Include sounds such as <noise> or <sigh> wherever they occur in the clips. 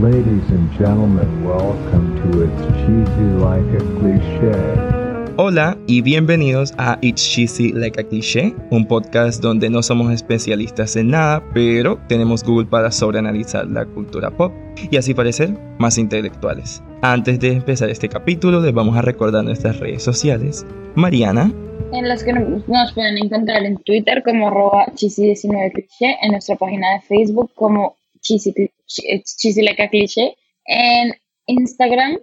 Ladies and gentlemen, welcome to It's Cheesy Like a Cliché. Hola y bienvenidos a It's Cheesy Like a Cliché, un podcast donde no somos especialistas en nada, pero tenemos Google para sobreanalizar la cultura pop y así parecer más intelectuales. Antes de empezar este capítulo, les vamos a recordar nuestras redes sociales. Mariana. En las que nos pueden encontrar en Twitter como arroba cheesy19cliché, en nuestra página de Facebook como cheesy, a cliché. En Instagram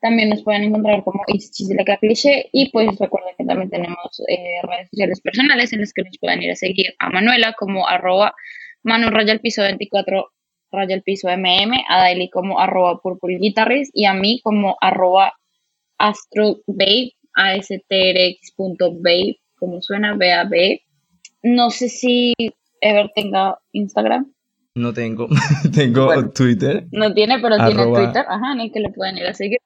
también nos pueden encontrar como a cliché. Y pues recuerden que también tenemos eh, redes sociales personales en las que nos pueden ir a seguir a Manuela como arroba Manu Raya Piso 24 Raya Piso MM, a Daily como arroba Purple Guitarrist y a mí como arroba astrobabe, astrx.babe, como suena, B-A-B. No sé si Ever tenga Instagram. No tengo. <laughs> tengo Twitter. No tiene, pero tiene Twitter. Ajá, en el que le pueden ir a seguir.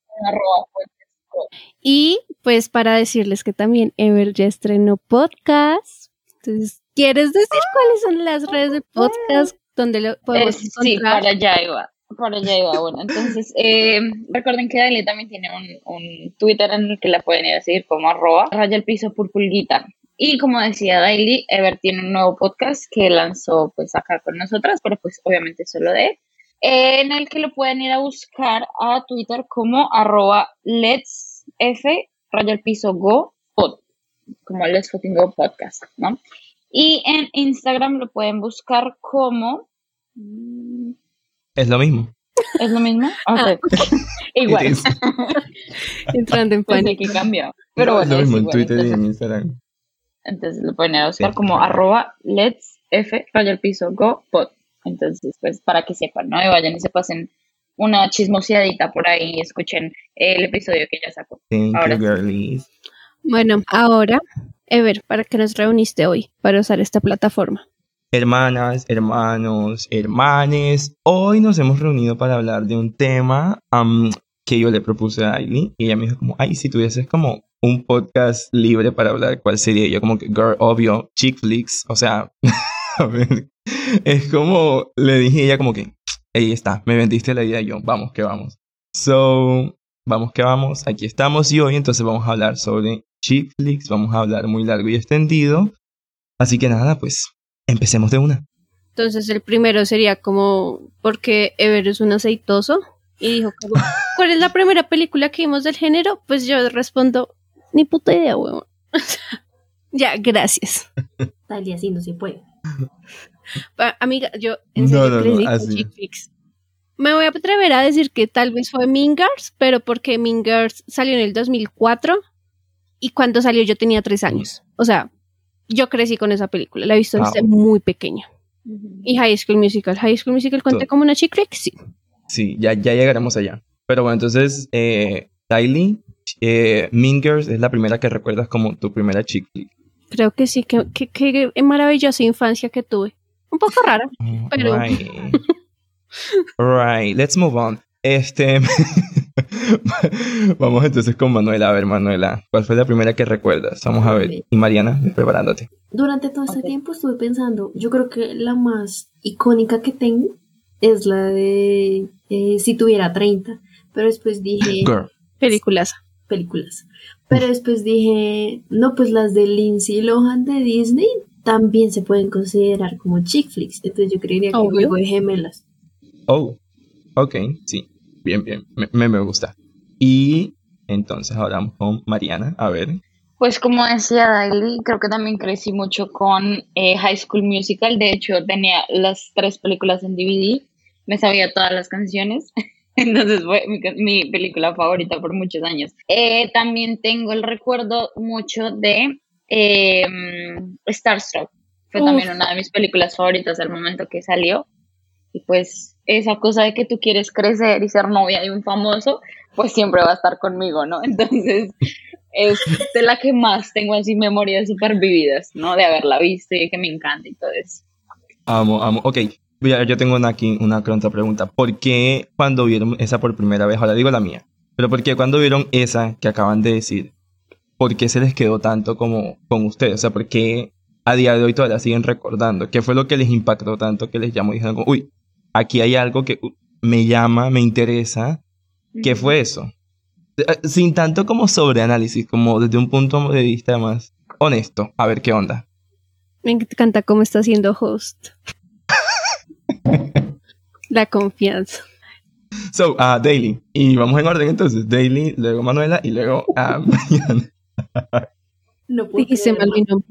y pues para decirles que también Ever ya estrenó podcast. Entonces, ¿quieres decir cuáles son las redes de podcast donde lo podemos eh, Sí, para allá iba. Para allá iba. Bueno, entonces, <laughs> eh, recuerden que Dali también tiene un, un, Twitter en el que la pueden ir a seguir como arroba raya el piso purpulguita. Y como decía Daily, Ever tiene un nuevo podcast que lanzó pues acá con nosotras, pero pues obviamente solo de él, en el que lo pueden ir a buscar a Twitter como arroba let's f raya piso go pod, como let's fucking go podcast, ¿no? Y en Instagram lo pueden buscar como... Es lo mismo. ¿Es lo mismo? Okay. <laughs> Igual. <laughs> Entrando en pánico. que cambió. Pero bueno, es lo mismo en igual. Twitter Entonces, y en Instagram. Entonces lo pueden ir a buscar como arroba let's f raya piso go pod. Entonces, pues para que sepan, ¿no? Y vayan y se pasen una chismoseadita por ahí y escuchen el episodio que ya sacó. Thank Ahora you, sí. Bueno, ahora, Ever, ¿para qué nos reuniste hoy para usar esta plataforma? Hermanas, hermanos, hermanes, hoy nos hemos reunido para hablar de un tema que yo le propuse a Aileen y ella me dijo como, ay, si tuvieses como un podcast libre para hablar, ¿cuál sería? Y yo como que, girl, obvio, chick flicks, o sea, <laughs> a ver, es como, le dije a ella como que, ahí está, me vendiste la idea y yo, vamos que vamos. So, vamos que vamos, aquí estamos y hoy entonces vamos a hablar sobre chick flicks, vamos a hablar muy largo y extendido. Así que nada, pues empecemos de una. Entonces el primero sería como, porque Ever es un aceitoso? Y dijo, como, ¿cuál es la primera película que vimos del género? Pues yo respondo, ni puta idea, huevón. <laughs> ya, gracias. <laughs> Tal y así no se puede. Pa- Amiga, yo en No, serio no, no. Me voy a atrever a decir que tal vez fue Mean Girls, pero porque Mean Girls salió en el 2004 y cuando salió yo tenía tres años. O sea, yo crecí con esa película, la he visto desde Wow. muy pequeña. Y High School Musical. High School Musical cuenta como una chick flick, sí. Sí, ya, ya llegaremos allá. Pero bueno, entonces, eh, Tylee, eh, Mean Girls es la primera que recuerdas como tu primera chick. Creo que sí, que, que, que maravillosa infancia que tuve. Un poco <laughs> rara. Pero- Right. <laughs> right, let's move on. Este. <laughs> Vamos entonces con Manuela. A ver, Manuela, ¿cuál fue la primera que recuerdas? Vamos a ver. Y Mariana, preparándote. Durante todo este tiempo estuve pensando, yo creo que la más icónica que tengo es la de eh, si tuviera 30, pero después dije Girl. Películas. películas. Pero después dije, no, pues las de Lindsay Lohan de Disney también se pueden considerar como chick flicks, entonces yo creería que Obvio. juego de gemelas. Oh, ok, sí. Bien, bien. Me, me, me gusta. Y entonces ahora vamos con Mariana. A ver. Pues como decía Daily, creo que también crecí mucho con eh, High School Musical. De hecho, tenía las tres películas en DVD. Me sabía todas las canciones. <laughs> Entonces fue mi, mi película favorita por muchos años. Eh, también tengo el recuerdo mucho de eh, Starstruck. Fue Uf. también una de mis películas favoritas al momento que salió. Y pues esa cosa de que tú quieres crecer y ser novia de un famoso, pues siempre va a estar conmigo, ¿no? <laughs> Entonces es de la que más tengo así memorias súper vividas, ¿no? De haberla visto y que me encanta y todo eso. Amo, amo. Ok, yo tengo una, aquí una pregunta. ¿Por qué cuando vieron esa por primera vez, ahora digo la mía, pero por qué cuando vieron esa que acaban de decir, por qué se les quedó tanto como con ustedes? O sea, ¿por qué a día de hoy todavía siguen recordando? ¿Qué fue lo que les impactó tanto que les llamó y dijeron, como, uy, aquí hay algo que uh, me llama, me interesa? ¿Qué fue eso? Eh, Sin tanto como sobreanálisis, como desde un punto de vista más honesto. A ver qué onda. Me encanta cómo está siendo host. <laughs> La confianza. So, uh, Daily. Y vamos en orden entonces. Daily, luego Manuela y luego a <laughs> Mariana. No puedo Dijiste mal creerlo. mi nombre.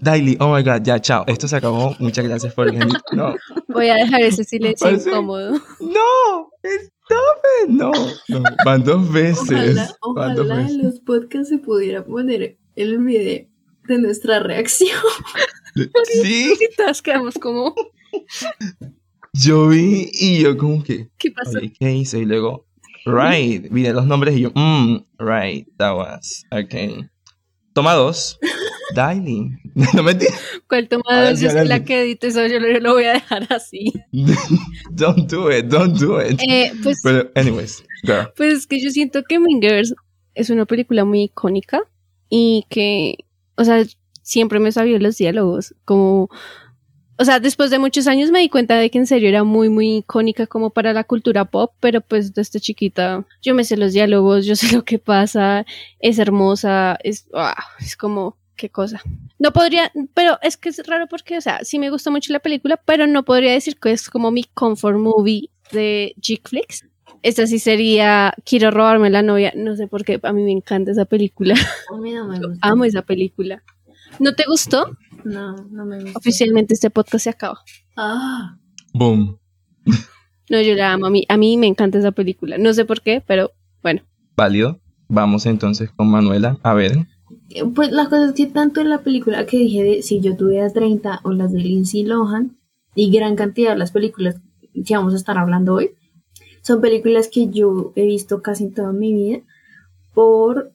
Daily, oh my god, ya, chao. Esto se acabó. Muchas gracias por venir. No, Voy a dejar ese silencio Parece- incómodo. no, stop it. No, no, van dos veces. Ojalá, dos en los podcasts se pudiera poner el video de nuestra reacción. <laughs> Sí, Y todas quedamos como, yo vi y yo como que, ¿qué pasó? oye, ¿qué hice? Y luego, right, vi los nombres y yo, mm, right, that was, okay. Toma dos, <laughs> Daily. <laughs> No me ¿Cuál Ahora tomada sí, yo soy la que edito eso? Yo lo, lo voy a dejar así. <laughs> Don't do it, don't do it. Eh, pues, Pero, anyways, girl. pues es que yo siento que Mean Girls es una película muy icónica y que, o sea, siempre me sabía los diálogos, como, o sea, después de muchos años me di cuenta de que en serio era muy, muy icónica como para la cultura pop, pero pues desde chiquita yo me sé los diálogos, yo <laughs> sé lo que pasa, es hermosa, es, ah, es como, qué cosa. No podría, pero es que es raro porque, o sea, sí me gusta mucho la película, pero no podría decir que es como mi comfort movie de chick flicks. Esta sí sería Quiero robarme la novia. No sé por qué, a mí me encanta esa película. A mí no me <laughs> gusta. Amo esa película. ¿No te gustó? No, no me gusta. Oficialmente este podcast se acaba. Ah, Boom. No, yo la amo. A mí, a mí me encanta esa película. No sé por qué, pero bueno. Válido. Vamos entonces con Manuela. A ver. eh, pues la cosa es que tanto en la película que dije de Si yo tuviera 30 o las de Lindsay Lohan y gran cantidad de las películas que vamos a estar hablando hoy, son películas que yo he visto casi toda mi vida por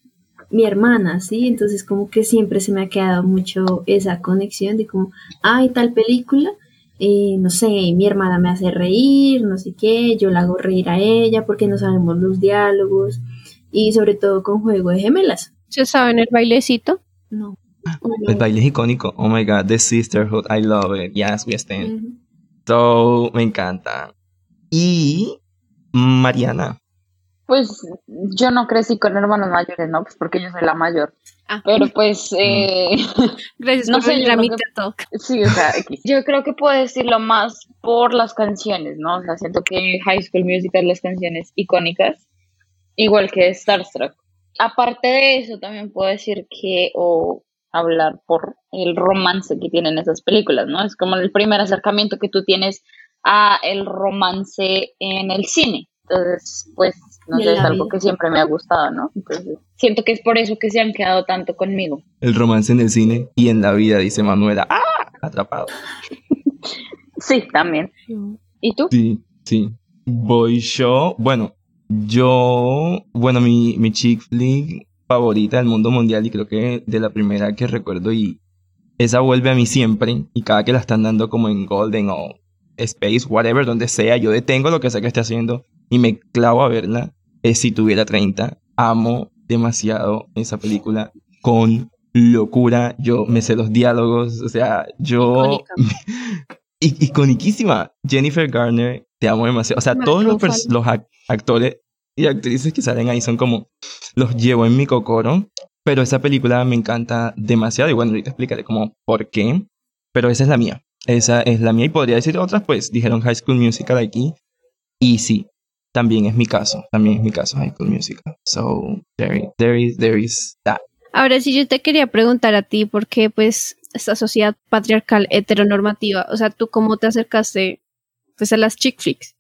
mi hermana, ¿sí? Entonces como que siempre se me ha quedado mucho esa conexión de como, ay, tal película, eh, no sé, mi hermana me hace reír, no sé qué, yo la hago reír a ella porque no sabemos los diálogos y sobre todo con Juego de Gemelas. ¿Se saben el bailecito? No. El baile es icónico. Oh my god, The Sisterhood. I love it. Yes, we stand. So, me encanta. Y Mariana. Pues yo no crecí con hermanos mayores, ¿no? Pues porque yo soy la mayor. Ah, Pero pues, <laughs> eh, <laughs> gracias no por sé, venir yo a mi creo que- sí, o sea, <laughs> yo creo que puedo decirlo más por las canciones, ¿no? O sea, siento que High School Musical, las canciones icónicas, igual que Starstruck. Aparte de eso, también puedo decir que, o hablar por el romance que tienen esas películas, ¿no? Es como el primer acercamiento que tú tienes a el romance en el cine. Entonces, pues, no sé, es algo vida. que siempre me ha gustado, ¿no? Entonces, siento que es por eso que se han quedado tanto conmigo. El romance en el cine y en la vida, dice Manuela. ¡Ah! Atrapado. <laughs> Sí, también. ¿Y tú? Sí, sí. Boy Show. Bueno, yo. Bueno, mi, mi chick flick favorita del mundo mundial y creo que de la primera que recuerdo y esa vuelve a mí siempre y cada que la están dando como en Golden o Space, whatever, donde sea, yo detengo lo que sea que esté haciendo y me clavo a verla. Es si tuviera 30. Amo demasiado esa película con locura. Yo me sé los diálogos, o sea, yo... <laughs> Iconiquísima. Jennifer Garner, te amo demasiado. O sea, Mark todos los, los ac- actores y actrices que salen ahí son como, los llevo en mi cocoro. Pero esa película me encanta demasiado. Y bueno, ahorita explicaré como por qué. Pero esa es la mía. Esa es la mía. Y podría decir otras, pues dijeron High School Musical aquí. Y sí, también es mi caso. También es mi caso High School Musical. So, there, there is, there is that. Ahora sí, yo te quería preguntar a ti, ¿por qué pues esta sociedad patriarcal heteronormativa, o sea, tú cómo te acercaste pues a las chick flicks?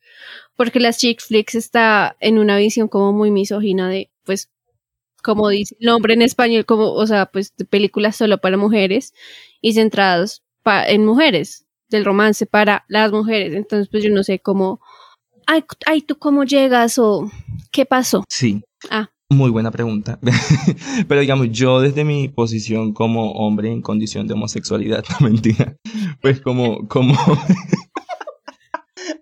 Porque las chick flicks está en una visión como muy misógina de, pues, como dice el nombre en español, como, o sea, pues de películas solo para mujeres y centradas en mujeres. del romance para las mujeres. Entonces, pues yo no sé cómo, ay, ay, ¿tú cómo llegas o qué pasó? Sí. Ah. Muy buena pregunta. <laughs> Pero digamos, yo desde mi posición como hombre en condición de homosexualidad, <laughs> no mentira, pues como, como... <laughs>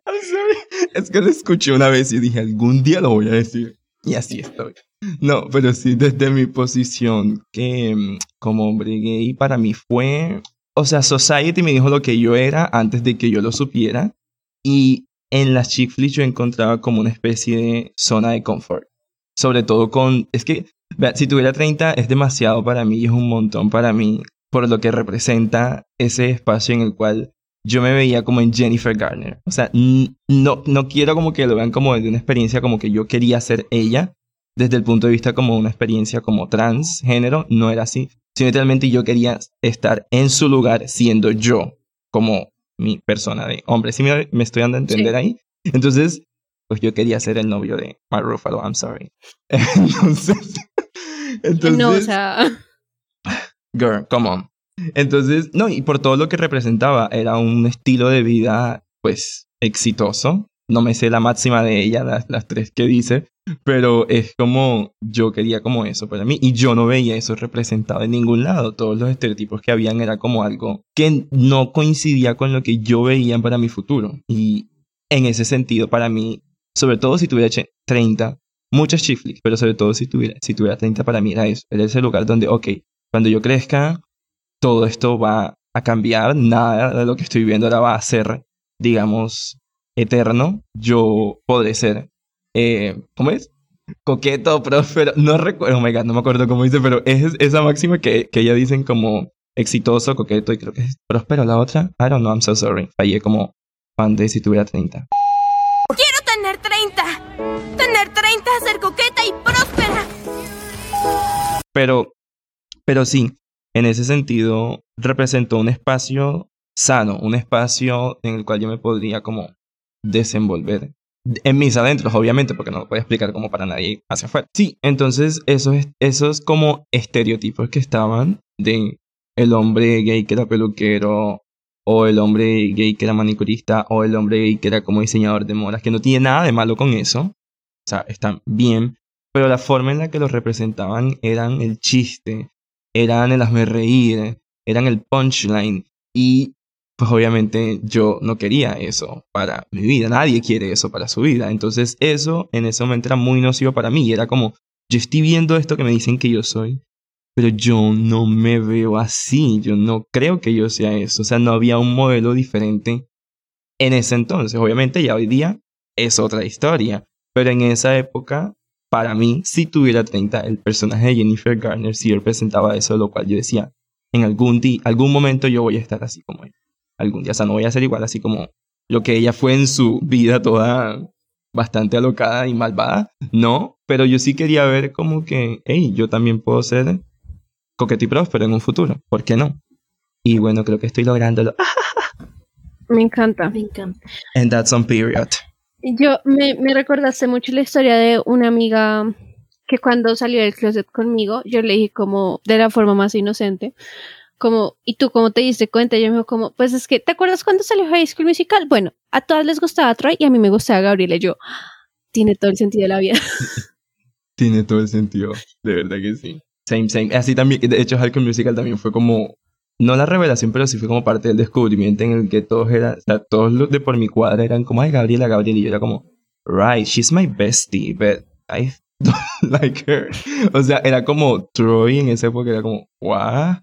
I'm sorry. Es que lo escuché una vez y dije, algún día lo voy a decir. Y así estoy. No, pero sí, desde mi posición que mm, como hombre gay, para mí fue... O sea, Society me dijo lo que yo era antes de que yo lo supiera. Y en las chick flicks yo encontraba como una especie de zona de confort. Sobre todo con... Es que, si tuviera 30 es demasiado para mí y es un montón para mí por lo que representa ese espacio en el cual yo me veía como en Jennifer Garner. O sea, no, no quiero como que lo vean como de una experiencia como que yo quería ser ella, desde el punto de vista como una experiencia como transgénero, no era así. Sino literalmente yo quería estar en su lugar siendo yo, como mi persona de hombre. ¿Sí me, me estoy dando a entender Sí. ahí? Entonces, pues yo quería ser el novio de Mark Ruffalo, I'm sorry. <laughs> Entonces, <laughs> entonces no, o sea, <laughs> girl, come on. Entonces, no, y por todo lo que representaba, era un estilo de vida, pues, exitoso. No me sé la máxima de ella, las, las tres que dice, pero es como, yo quería como eso para mí, y yo no veía eso representado en ningún lado. Todos los estereotipos que habían era como algo que no coincidía con lo que yo veía para mi futuro. Y en ese sentido, para mí, sobre todo si tuviera che- 30, muchas chick flicks, pero sobre todo si tuviera, si tuviera 30, para mí era eso. Era ese lugar donde, ok, cuando yo crezca, todo esto va a cambiar, nada de lo que estoy viendo ahora va a ser, digamos, eterno. Yo podré ser, eh, ¿cómo es? Coqueto, próspero, no recuerdo, oh my god, no me acuerdo cómo dice, pero es esa máxima que, que ella dicen como exitoso, coqueto y creo que es próspero la otra. I don't know, I'm so sorry. Fallé como fan de si tuviera 30. Quiero tener 30. Tener 30, ser coqueta y próspera. Pero, pero sí, en ese sentido representó un espacio sano, un espacio en el cual yo me podría como desenvolver. En mis adentros, obviamente, porque no lo puedo explicar como para nadie hacia afuera. Sí, entonces esos, esos como estereotipos que estaban de el hombre gay que era peluquero, o el hombre gay que era manicurista, o el hombre gay que era como diseñador de modas, que no tiene nada de malo con eso. O sea, están bien, pero la forma en la que los representaban eran el chiste, eran el hazme reír, eran el punchline. Y pues obviamente yo no quería eso para mi vida, nadie quiere eso para su vida. Entonces eso en ese momento era muy nocivo para mí. Era como, yo estoy viendo esto que me dicen que yo soy, pero yo no me veo así, yo no creo que yo sea eso. O sea, no había un modelo diferente en ese entonces. Obviamente ya hoy día es otra historia, pero en esa época para mí, si tuviera 30, el personaje de Jennifer Garner sí representaba eso, lo cual yo decía, en algún, día, algún momento yo voy a estar así como ella. Algún día, o sea, no voy a ser igual así como lo que ella fue en su vida toda bastante alocada y malvada, no, pero yo sí quería ver como que, hey, yo también puedo ser coqueto y próspero en un futuro, ¿por qué no? Y bueno, creo que estoy lográndolo. <laughs> me encanta. Me encanta. And that's on period. Yo me, me recordaste mucho la historia de una amiga que cuando salió del closet conmigo, yo le dije como de la forma más inocente, como, ¿y tú cómo te diste cuenta? Y ella me dijo como, pues es que, ¿te acuerdas cuando salió High School Musical? Bueno, a todas les gustaba Troy y a mí me gustaba Gabriela. Y yo, tiene todo el sentido de la vida. <laughs> Tiene todo el sentido, de verdad que sí. Same, same. Así también, de hecho, High School Musical también fue como, no la revelación, pero sí fue como parte del descubrimiento en el que todos eran, o sea, todos los de por mi cuadra eran como, ay, Gabriela, Gabriela, y yo era como, right, she's my bestie, but I <laughs> don't like her. O sea, era como Troy en esa época, era como, what?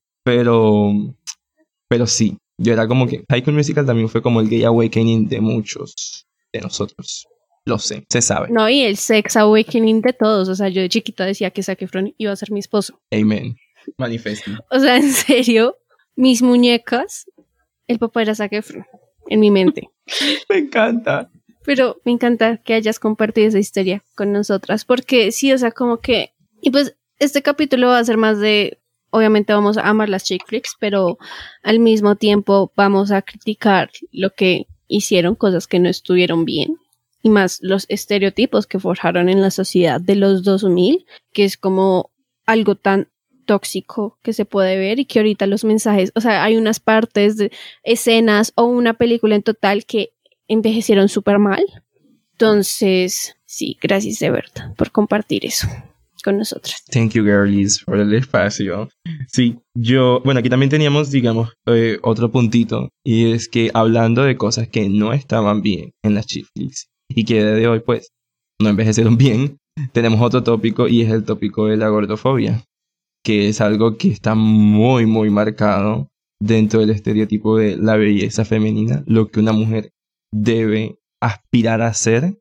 Pero, pero sí, yo era como que High School Musical también fue como el gay awakening de muchos de nosotros. Lo sé, se sabe. No, y el sex awakening de todos. O sea, yo de chiquita decía que Zac Efron iba a ser mi esposo. Amen. Manifesting. O sea, en serio, mis muñecas, el papá era Zac Efron en mi mente. <laughs> Me encanta. Pero me encanta que hayas compartido esa historia con nosotras, porque sí, o sea, como que... Y pues este capítulo va a ser más de... Obviamente vamos a amar las chick flicks, pero al mismo tiempo vamos a criticar lo que hicieron, cosas que no estuvieron bien, y más los estereotipos que forjaron en la sociedad de los 2000, que es como algo tan tóxico que se puede ver y que ahorita los mensajes, o sea, hay unas partes de escenas o una película en total que envejecieron súper mal. Entonces, sí, gracias de verdad por compartir eso con nosotras. Thank you, girlies, por el espacio. Sí, yo, bueno, aquí también teníamos, digamos, eh, otro puntito, y es que hablando de cosas que no estaban bien en las chick flicks y que de hoy, pues, no envejecieron bien, tenemos otro tópico y es el tópico de la gordofobia, que es algo que está muy, muy marcado dentro del estereotipo de la belleza femenina, lo que una mujer debe aspirar a ser.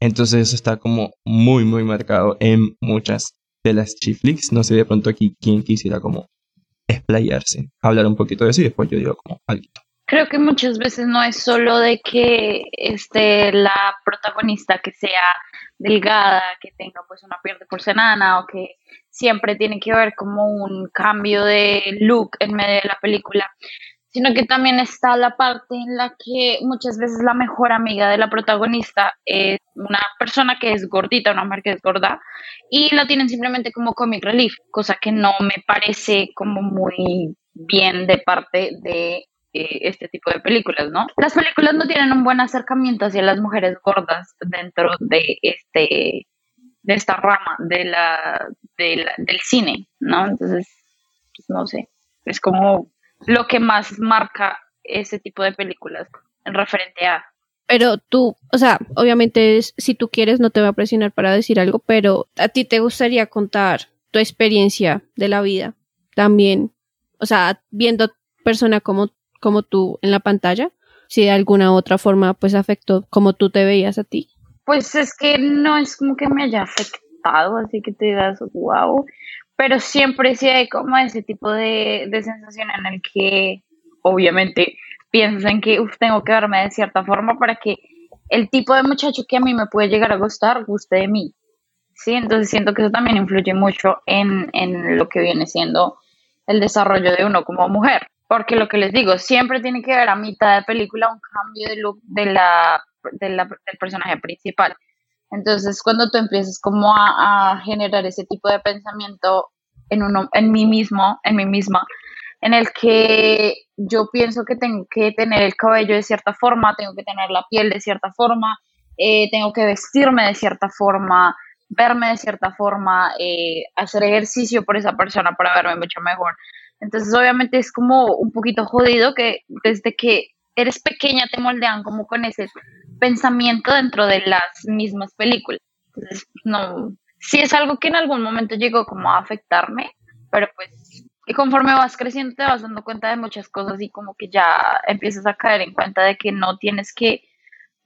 Entonces eso está como muy, muy marcado en muchas de las chiflix. No sé de pronto aquí quién quisiera como explayarse, hablar un poquito de eso y después yo digo como algo. Creo que muchas veces no es solo de que este, la protagonista que sea delgada, que tenga pues una piel de porcelana o que siempre tiene que haber como un cambio de look en medio de la película, sino que también está la parte en la que muchas veces la mejor amiga de la protagonista es una persona que es gordita, una mujer que es gorda, y la tienen simplemente como comic relief, cosa que no me parece como muy bien de parte de eh, este tipo de películas, ¿no? Las películas no tienen un buen acercamiento hacia las mujeres gordas dentro de este de esta rama de la, de del cine, ¿no? Entonces, pues, no sé, es como lo que más marca ese tipo de películas en referente a Pero tú, o sea, obviamente es- si tú quieres no te voy a presionar para decir algo, pero a ti te gustaría contar tu experiencia de la vida también, o sea, viendo persona como, como tú en la pantalla, si de alguna otra forma pues afectó como tú te veías a ti. Pues es que no es como que me haya afectado, así que te digas, wow, pero siempre sí hay como ese tipo de, de sensación en el que obviamente piensas en que "Uf, tengo que verme de cierta forma para que el tipo de muchacho que a mí me puede llegar a gustar guste de mí. Sí, entonces siento que eso también influye mucho en, en lo que viene siendo el desarrollo de uno como mujer. Porque lo que les digo, siempre tiene que haber a mitad de película un cambio de look de la, de la- del personaje principal. Entonces, cuando tú empiezas como a, generar ese tipo de pensamiento en uno, en mí mismo, en mí misma, en el que yo pienso que tengo que tener el cabello de cierta forma, tengo que tener la piel de cierta forma, eh, tengo que vestirme de cierta forma, verme de cierta forma, eh, hacer ejercicio por esa persona para verme mucho mejor. Entonces, obviamente es como un poquito jodido que desde que eres pequeña te moldean como con ese pensamiento dentro de las mismas películas. Entonces, no, sí es algo que en algún momento llegó como a afectarme, pero pues y conforme vas creciendo te vas dando cuenta de muchas cosas y como que ya empiezas a caer en cuenta de que no tienes que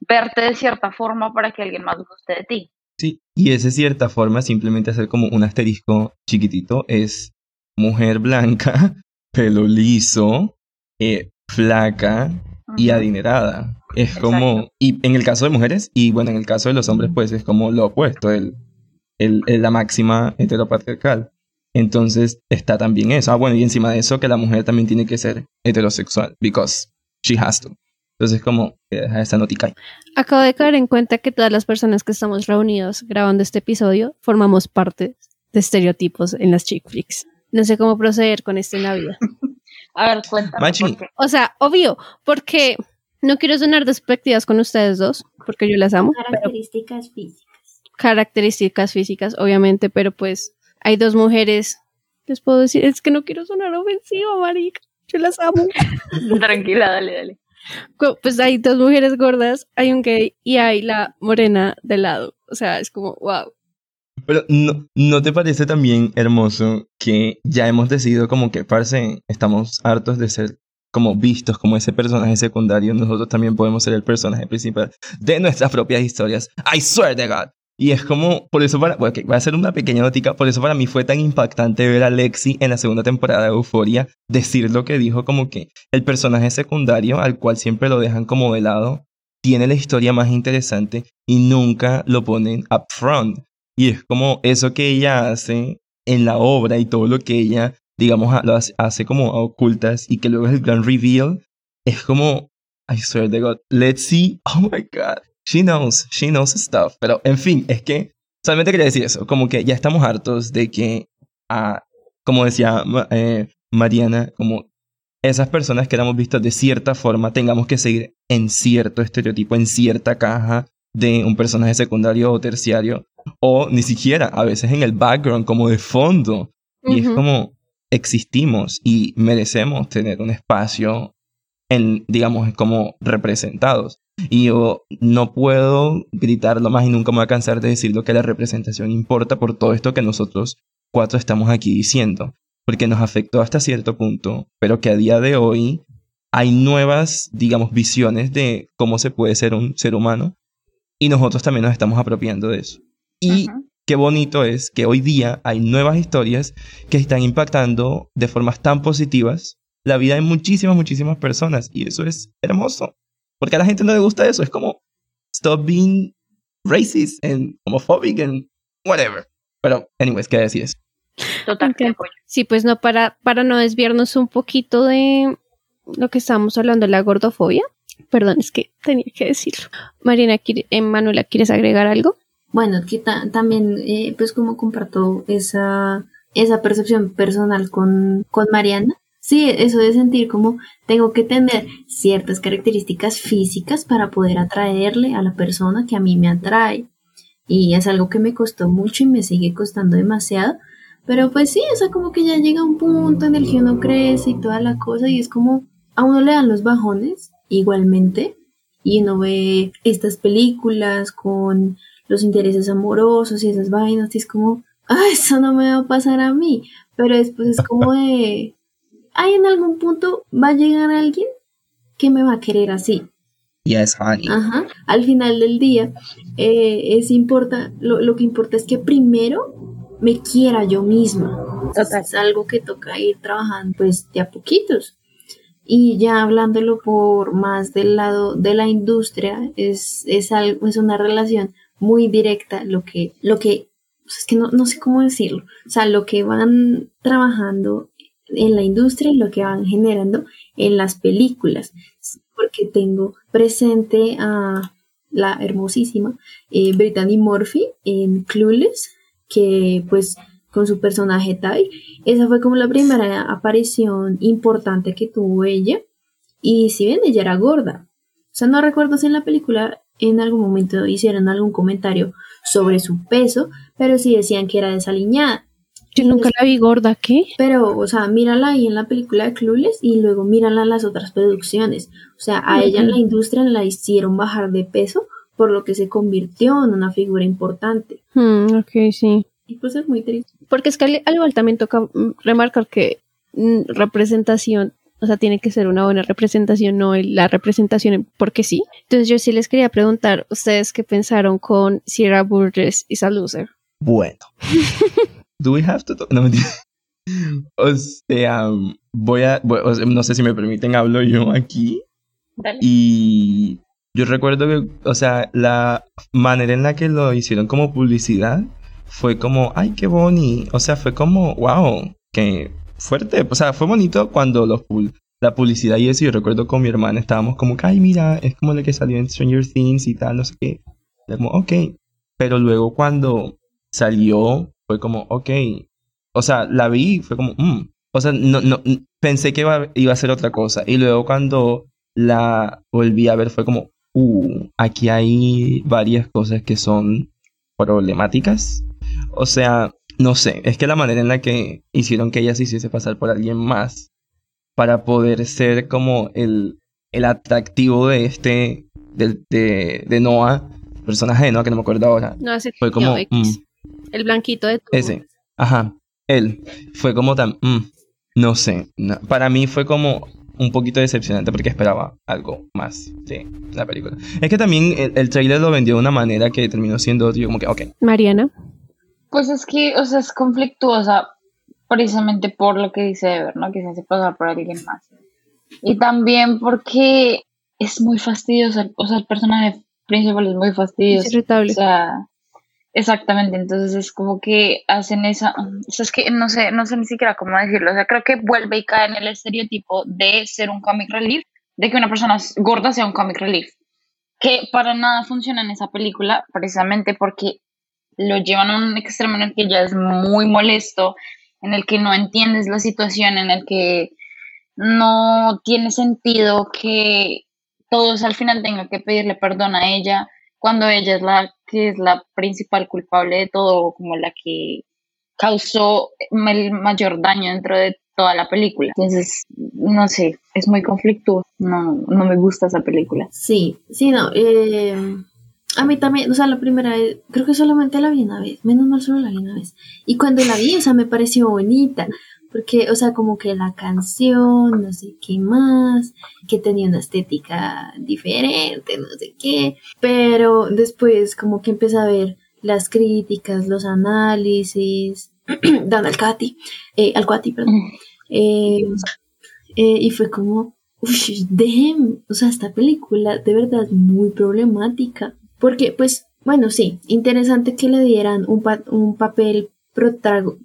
verte de cierta forma para que alguien más guste de ti. Sí, y ese cierta forma simplemente hacer como un asterisco chiquitito es mujer blanca, <laughs> pelo liso, eh, flaca y adinerada. Es como, y en el caso de mujeres, y bueno, en el caso de los hombres, pues es como lo opuesto, el, el- el- la máxima heteropatriarcal. Entonces está también eso. Ah, bueno, y encima de eso, que la mujer también tiene que ser heterosexual, because she has to. Entonces, como, que deja esa notica. Acabo de caer en cuenta que todas las personas que estamos reunidos grabando este episodio formamos parte de estereotipos en las chick flicks. No sé cómo proceder con esto en la vida. <laughs> A ver, cuéntame. Machi. por qué. O sea, obvio, porque no quiero sonar despectivas con ustedes dos, porque yo las amo, pero Características físicas. características físicas, obviamente, pero pues hay dos mujeres. Les puedo decir, es que no quiero sonar ofensiva, marica. Yo las amo. <laughs> Tranquila, dale, dale. Pues hay dos mujeres gordas, hay un gay y hay la morena de lado. O sea, es como, wow. Pero ¿no, ¿no te parece también hermoso que ya hemos decidido como que, parce, estamos hartos de ser como vistos como ese personaje secundario, nosotros también podemos ser el personaje principal de nuestras propias historias. I swear to God. Y es como, por eso para, bueno, voy a hacer una pequeña notica, por eso para mí fue tan impactante ver a Lexi en la segunda temporada de Euforia decir lo que dijo como que el personaje secundario al cual siempre lo dejan como de lado tiene la historia más interesante y nunca lo ponen up front. Y es como eso que ella hace en la obra y todo lo que ella, digamos, lo hace, hace como a ocultas y que luego es el gran reveal, es como, I swear to God, let's see, <laughs> oh my God, she knows, she knows stuff. Pero en fin, es que solamente quería decir eso, como que ya estamos hartos de que, ah, como decía eh, Mariana, como esas personas que éramos vistas de cierta forma tengamos que seguir en cierto estereotipo, en cierta caja de un personaje secundario o terciario, o ni siquiera, a veces en el background, como de fondo. Y es como existimos y merecemos tener un espacio en, digamos, como representados. Y yo no puedo gritarlo más y nunca me voy a cansar de decir lo que la representación importa por todo esto que nosotros cuatro estamos aquí diciendo. Porque nos afectó hasta cierto punto, pero que a día de hoy hay nuevas, digamos, visiones de cómo se puede ser un ser humano y nosotros también nos estamos apropiando de eso. Y Ujú. qué bonito es que hoy día hay nuevas historias que están impactando de formas tan positivas la vida de muchísimas, muchísimas personas. Y eso es hermoso. Porque a la gente no le gusta eso. Es como, stop being racist and homophobic and whatever. Pero, anyways, ¿qué decís? Total, Ok. te apoyo. Sí, pues no, para, para no desviarnos un poquito de lo que estábamos hablando, la gordofobia. Perdón, es que tenía que decirlo. Marina, ¿quiere- eh, Manuela, ¿quieres agregar algo? Bueno, que ta- también, eh, pues como comparto esa, esa percepción personal con, con Mariana. Sí, eso de sentir como tengo que tener ciertas características físicas para poder atraerle a la persona que a mí me atrae. Y es algo que me costó mucho y me sigue costando demasiado. Pero pues sí, o sea, como que ya llega un punto en el que uno crece y toda la cosa y es como a uno le dan los bajones igualmente y uno ve estas películas con los intereses amorosos y esas vainas y es como, <laughs> ah, eso no me va a pasar a mí. Pero después es como de, <laughs> ay, en algún punto va a llegar alguien que me va a querer así. Yes, honey. Ajá. Al final del día, eh, es importa, lo, lo que importa es que primero me quiera yo misma. Entonces, es algo que toca ir trabajando pues de a poquitos. Y ya hablándolo por más del lado de la industria, es, es, algo, es una relación muy directa lo que, lo que, pues, es que no, no sé cómo decirlo, o sea, lo que van trabajando en la industria y lo que van generando en las películas, porque tengo presente a la hermosísima eh, Brittany Murphy en Clueless, que pues con su personaje Tai, esa fue como la primera aparición importante que tuvo ella, y si bien ella era gorda, o sea, no recuerdo si en la película en algún momento hicieron algún comentario sobre su peso, pero sí decían que era desaliñada. Yo nunca la vi gorda, ¿qué? Pero, o sea, mírala ahí en la película de Clueless y luego mírala en las otras producciones. O sea, a ella en la industria la hicieron bajar de peso, por lo que se convirtió en una figura importante. Hmm, ok, sí. Pues es muy triste. Porque es que al, al igual también toca mm, remarcar que mm, representación, o sea, tiene que ser una buena representación, no la representación en- porque sí. Entonces yo sí les quería preguntar, ¿ustedes qué pensaron con Sierra Burgess y a Loser? Bueno. <laughs> Do we have to talk? No, mentira. O sea, voy a, voy- o sea, no sé si me permiten, hablo yo aquí. Dale. Y yo recuerdo que, o sea, la manera en la que lo hicieron como publicidad fue como, ay, qué bonito. O sea, fue como, wow, qué fuerte. O sea, fue bonito cuando la publicidad y eso. Yo recuerdo con mi hermana estábamos como, ay, mira, es como la que salió en Stranger Things y tal, no sé qué. Era como, ok. Pero luego cuando salió, fue como, ok. O sea, la vi fue como, mm. O sea, no, no, pensé que iba, iba a ser otra cosa. Y luego cuando la volví a ver fue como, uh, aquí hay varias cosas que son problemáticas. O sea, no sé, es que la manera en la que hicieron que ella se hiciese pasar por alguien más para poder ser como el, el atractivo de este, de, de Noah, personaje de Noah que no me acuerdo ahora, No, ese fue como, X. mm, El blanquito de todo. ese, ajá, él, fue como tan, mm, no sé, no- para mí fue como un poquito decepcionante porque esperaba algo más de la película. Es que también el, el trailer lo vendió de una manera que terminó siendo, yo como que, ok, Mariana. Pues es que, o sea, es conflictuosa precisamente por lo que dice Ever, ¿no? Que se hace pasar por alguien más. Y también porque es muy fastidioso, o sea, el personaje principal es muy fastidioso. Es irritable. O sea, exactamente, entonces es como que hacen esa, o sea, es que no sé, no sé ni siquiera cómo decirlo, o sea, creo que vuelve y cae en el estereotipo de ser un comic relief, de que una persona gorda sea un comic relief, que para nada funciona en esa película, precisamente porque lo llevan a un extremo en el que ya es muy molesto, en el que no entiendes la situación, en el que no tiene sentido que todos al final tengan que pedirle perdón a ella cuando ella es la que es la principal culpable de todo, como la que causó el mayor daño dentro de toda la película. Entonces, no sé, es muy conflictuoso. No, no me gusta esa película. Sí, sí, no. eh, a mí también, o sea, la primera vez, creo que solamente la vi una vez, menos mal solo la vi una vez. Y cuando la vi, o sea, me pareció bonita, porque, o sea, como que la canción, no sé qué más, que tenía una estética diferente, no sé qué, pero después como que empecé a ver las críticas, los análisis, <clears throat> Dan Alcati, eh, Alcuati, perdón. Eh, eh, y fue como, uff, damn, o sea, esta película de verdad es muy problemática. Porque, pues, bueno, sí, interesante que le dieran un, pa- un papel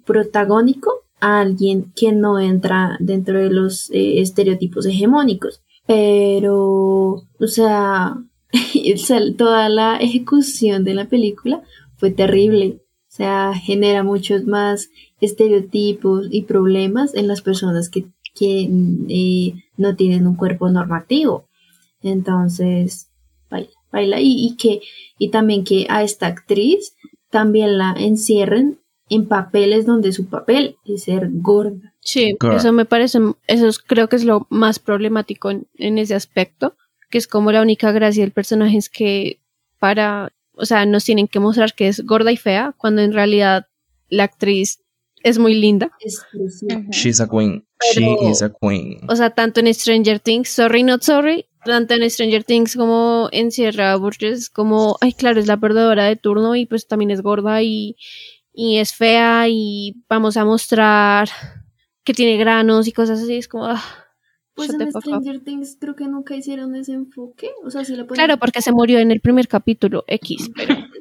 protagónico a alguien que no entra dentro de los eh, estereotipos hegemónicos. Pero, o sea, <laughs> o sea, toda la ejecución de la película fue terrible. O sea, genera muchos más estereotipos y problemas en las personas que, que eh, no tienen un cuerpo normativo. Entonces, baila, baila. Y, y que, y también que a esta actriz también la encierren en papeles donde su papel es ser gorda. Sí, Girl. eso me parece, eso es- creo que es lo más problemático en, en ese aspecto, que es como la única gracia del personaje es que para, o sea, nos tienen que mostrar que es gorda y fea, cuando en realidad la actriz es muy linda. Es she's a queen, she is a queen. O sea, tanto en Stranger Things, sorry, not sorry, tanto en Stranger Things como en Sierra Burgess, como, ay, claro, es la perdedora de turno y pues también es gorda y, y es fea y vamos a mostrar que tiene granos y cosas así, es como, ah, Pues en up. Stranger Things creo que nunca hicieron ese enfoque. O sea, sí le ponen- Claro, porque se murió en el primer capítulo X, pero <laughs>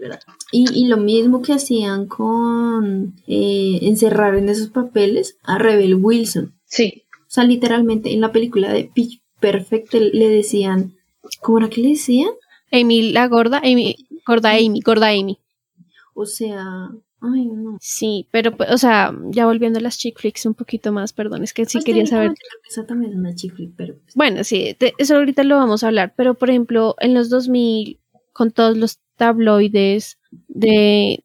Y, y lo mismo que hacían con eh, encerrar en esos papeles a Rebel Wilson. Sí. O sea, literalmente en la película de Pitch Perfect le decían, ¿cómo era que le decían? Amy la gorda, Amy, gorda Amy, gorda Amy. O sea, ay no. Sí, pero, pues, o sea, ya volviendo a las chick flicks un poquito más, perdón, es que sí Pues quería saber. Esa también es una chick flick, pero pues, Bueno, sí, eso ahorita lo vamos a hablar, pero por ejemplo, en los 2000, con todos los tabloides de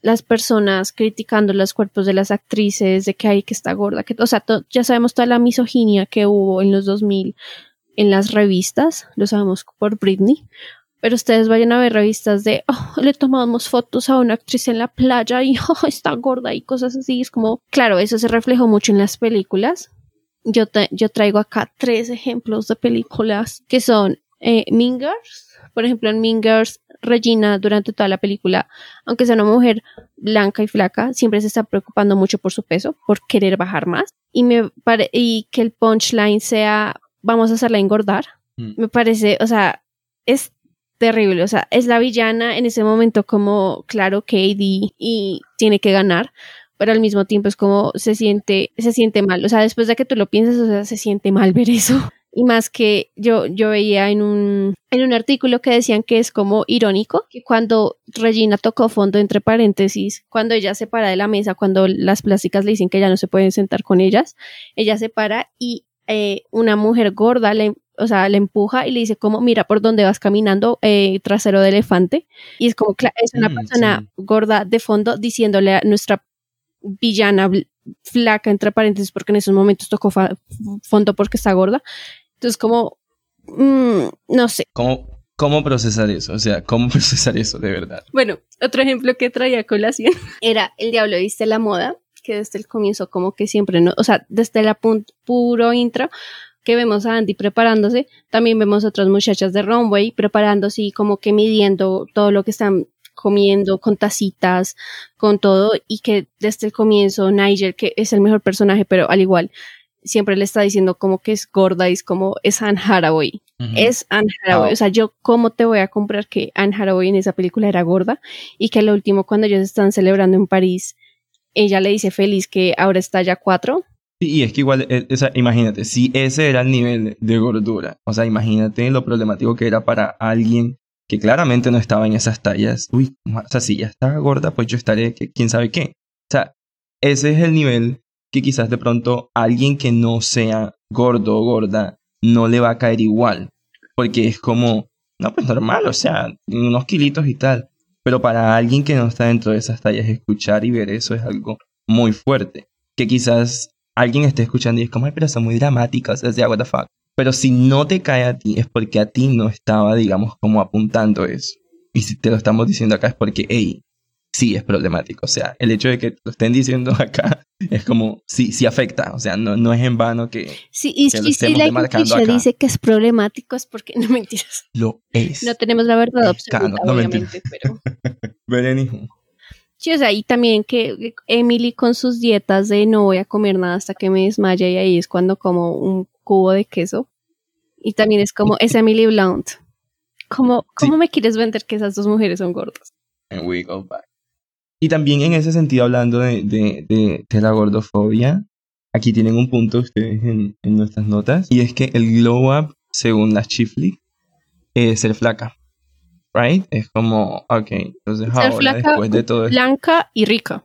Las personas criticando los cuerpos de las actrices, de que hay que está gorda, que, o sea, ya sabemos toda la misoginia que hubo en los 2000 en las revistas, lo sabemos por Britney, pero ustedes vayan a ver revistas de, "Oh, le tomamos fotos a una actriz en la playa y <laughs> oh, está gorda y cosas así. Es como, claro, eso se reflejó mucho en las películas. Yo, te- yo traigo acá tres ejemplos de películas que son eh, Mean Girls. Por ejemplo, en Mean Girls, Regina durante toda la película, aunque sea una mujer blanca y flaca, siempre se está preocupando mucho por su peso, por querer bajar más. Y, me y que el punchline sea, vamos a hacerla engordar. Mm. Me parece, o sea, es terrible. O sea, es la villana en ese momento como, claro, Katie y tiene que ganar, pero al mismo tiempo es como se siente, se siente mal. O sea, después de que tú lo piensas, o sea, se siente mal ver eso. Y más que yo, yo veía en un, en un artículo que decían que es como irónico, que cuando Regina tocó fondo entre paréntesis, cuando ella se para de la mesa, cuando las plásticas le dicen que ya no se pueden sentar con ellas, ella se para y eh, una mujer gorda le, o sea, le empuja y le dice como, mira por dónde vas caminando, eh, trasero de elefante. Y es como, es una Mm, persona sí. gorda de fondo diciéndole a nuestra villana flaca, entre paréntesis, porque en esos momentos tocó fondo porque está gorda. Entonces, como, mm, no sé. ¿Cómo, ¿Cómo procesar eso? O sea, ¿cómo <laughs> procesar eso de verdad? Bueno, otro ejemplo que traía a colación <laughs> era El Diablo viste la moda, que desde el comienzo como que siempre, no, o sea, desde el apun- puro intro que vemos a Andy preparándose, también vemos otras muchachas de Runway preparándose y como que midiendo todo lo que están comiendo con tacitas, con todo, y que desde el comienzo Nigel, que es el mejor personaje, pero al igual, siempre le está diciendo como que es gorda y es como es Anne Hathaway. Es Anne Hathaway. Ah. O sea, yo cómo te voy a comprar que Anne Hathaway en esa película era gorda y que al último cuando ellos están celebrando en París, ella le dice feliz que ahora está ya cuatro. Sí, y es que igual, eh, o sea, imagínate, si ese era el nivel de gordura, o sea, imagínate lo problemático que era para alguien que claramente no estaba en esas tallas. Uy, o sea, si ya está gorda, pues yo estaré, que, quién sabe qué. O sea, ese es el nivel que quizás de pronto alguien que no sea gordo o gorda no le va a caer igual, porque es como, no, pues normal, o sea, unos kilitos y tal. Pero para alguien que no está dentro de esas tallas, escuchar y ver eso es algo muy fuerte. Que quizás alguien esté escuchando y es como, ay, pero son muy dramáticas, o what the fuck. Pero si no te cae a ti, es porque a ti no estaba, digamos, como apuntando eso. Y si te lo estamos diciendo acá es porque, hey, sí es problemático. O sea, el hecho de que lo estén diciendo <laughs> acá es como, sí, sí afecta. O sea, no, no es en vano que Sí, y, Que lo y si estemos la acá. dice que es problemático es porque, <laughs> no mentiras, lo es. no tenemos la verdad absoluta, no obviamente, pero... <laughs> Berenice. Sí, o sea, y también que Emily con sus dietas de no voy a comer nada hasta que me desmaya y ahí es cuando como un cubo de queso. Y también es como, es Emily Blunt. ¿Cómo, cómo me quieres vender que esas dos mujeres son gordas? And we go back. Y también en ese sentido, hablando de, de, de, de la gordofobia, aquí tienen un punto ustedes en, en nuestras notas, y es que el glow up, según la Chiflick, es ser flaca. Right? Es como, ok, entonces Ser ahora, flaca, después de todo blanca y rica.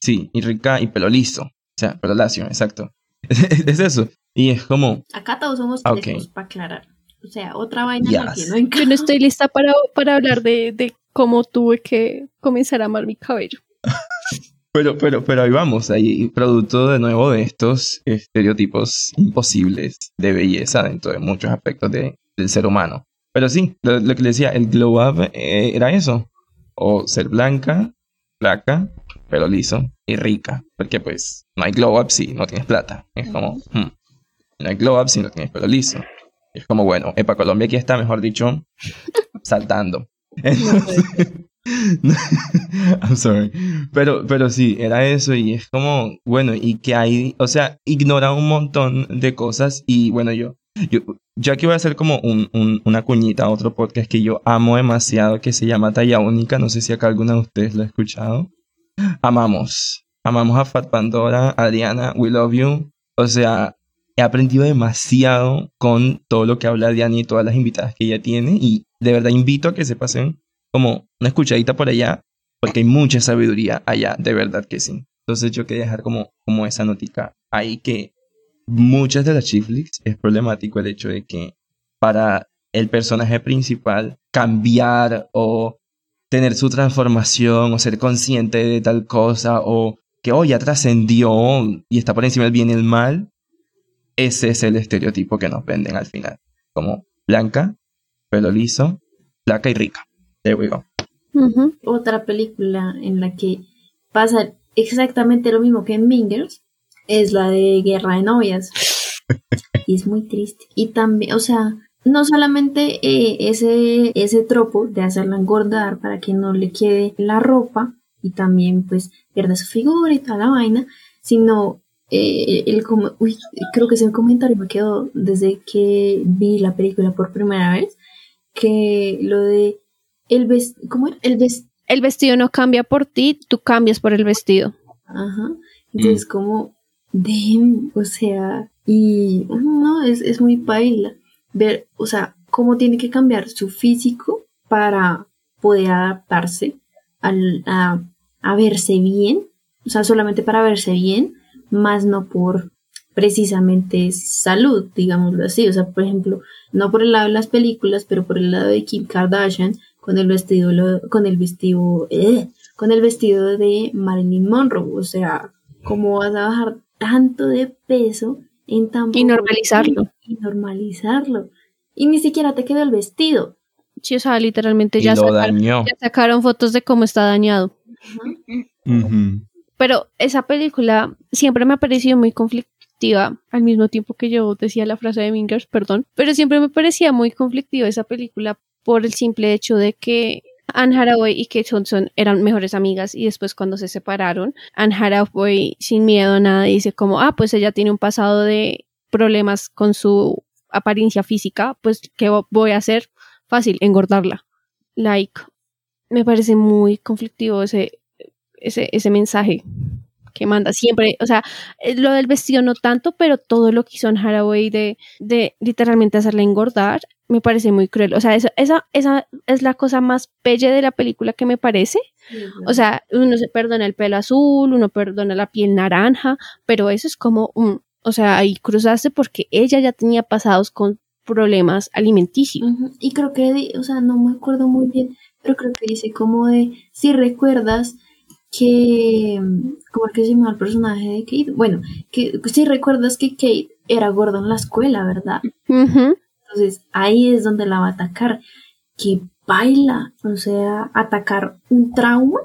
sí, y rica y pelo liso. O sea, pelo lacio, exacto. <laughs> es eso. Y es como, Acá todos somos Ok. crespos, para aclarar. O sea, otra vaina Yes. no entiendo en Yo no estoy lista para, para hablar de, de cómo tuve que comenzar a amar mi cabello. <laughs> Pero, pero, pero ahí vamos, ahí producto de nuevo de estos estereotipos imposibles de belleza dentro de muchos aspectos de- del ser humano. Pero sí, lo, lo que le decía, el glow up eh, era eso. O ser blanca, flaca, pelo liso y rica. Porque pues no hay glow up si no tienes plata. Es como, hmm, no hay glow up si no tienes pelo liso. Es como, bueno, Epa Colombia aquí está, mejor dicho, <laughs> saltando. <laughs> <laughs> I'm sorry. Pero, pero sí, era eso y es como, bueno, y que hay, o sea, ignora un montón de cosas y bueno, yo, yo, yo aquí voy a hacer como un, un- una cuñita a otro podcast que yo amo demasiado que se llama Talla Única, no sé si acá alguna de ustedes lo ha escuchado. amamos. Amamos a Fat Pandora, Adriana, we love you. O sea, he aprendido demasiado con todo lo que habla Adriana y todas las invitadas que ella tiene. Y de verdad invito a que se pasen como una escuchadita por allá, porque hay mucha sabiduría allá, de verdad que sí. Entonces yo quería dejar como, como esa notica ahí que muchas de las chiflix es problemático el hecho de que para el personaje principal cambiar o tener su transformación o ser consciente de tal cosa o que hoy ya trascendió y está por encima del bien y el mal, ese es el estereotipo que nos venden al final. Como blanca, pelo liso, flaca y rica. There we go. Otra película en la que pasa exactamente lo mismo que en Mingers es la de Guerra de Novias. <laughs> y es muy triste. Y también, o sea, no solamente eh, ese, ese tropo de hacerla engordar para que no le quede la ropa y también pues pierda su figura y toda la vaina, sino eh, el como, uy, creo que ese comentario me quedó desde que vi la película por primera vez, que lo de el vestido, ¿cómo era? El, el vestido no cambia por ti, tú cambias por el vestido. Ajá. Entonces, mm. como, de, o sea, y no, es, es muy paila ver, o sea, cómo tiene que cambiar su físico para poder adaptarse al, a, a verse bien, o sea, solamente para verse bien, más no por precisamente salud, digámoslo así. O sea, por ejemplo, no por el lado de las películas, pero por el lado de Kim Kardashian, con el vestido, con el vestido, eh, con el vestido de Marilyn Monroe. O sea, ¿cómo vas a bajar tanto de peso en tan Y normalizarlo. Y normalizarlo. Y ni siquiera te queda el vestido. Sí, o sea, literalmente ya sacaron, ya sacaron, fotos de cómo está dañado. Pero esa película siempre me ha parecido muy conflictiva, al mismo tiempo que yo decía la frase de Mingers, perdón, pero siempre me parecía muy conflictiva esa película por el simple hecho de que Anne Hathaway y Kate Hudson eran mejores amigas y después cuando se separaron, Anne Hathaway sin miedo a nada dice como, ah, pues ella tiene un pasado de problemas con su apariencia física, pues ¿qué voy a hacer? Fácil, engordarla. Like, me parece muy conflictivo ese, ese, ese mensaje que manda siempre, o sea, eh, lo del vestido no tanto, pero todo lo que hizo en Haraway de, de literalmente hacerla engordar, me parece muy cruel. O sea, esa, esa, esa es la cosa más bella de la película que me parece. O sea, uno se perdona el pelo azul, uno perdona la piel naranja, pero eso es como un, o sea, ahí cruzaste porque ella ya tenía pasados con problemas alimenticios. Y creo que, o sea, no me acuerdo muy bien, pero creo que dice como de, si recuerdas, que, ¿cómo es que se llama el personaje de Kate? Bueno, que si recuerdas que Kate era gorda en la escuela, ¿verdad? Entonces ahí es donde la va a atacar, que baila, o sea, atacar un trauma,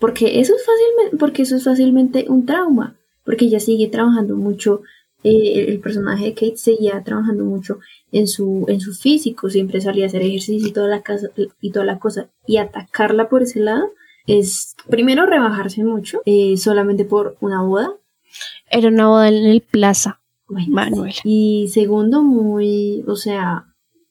porque eso es fácilmente, porque eso es fácilmente un trauma, porque ella sigue trabajando mucho, eh, el personaje de Kate seguía trabajando mucho en su, en su físico, siempre salía a hacer ejercicio y toda la casa, y toda la cosa, y atacarla por ese lado, es primero rebajarse mucho eh, solamente por una boda. Era una boda en el plaza, Manuel. Y segundo, muy, o sea,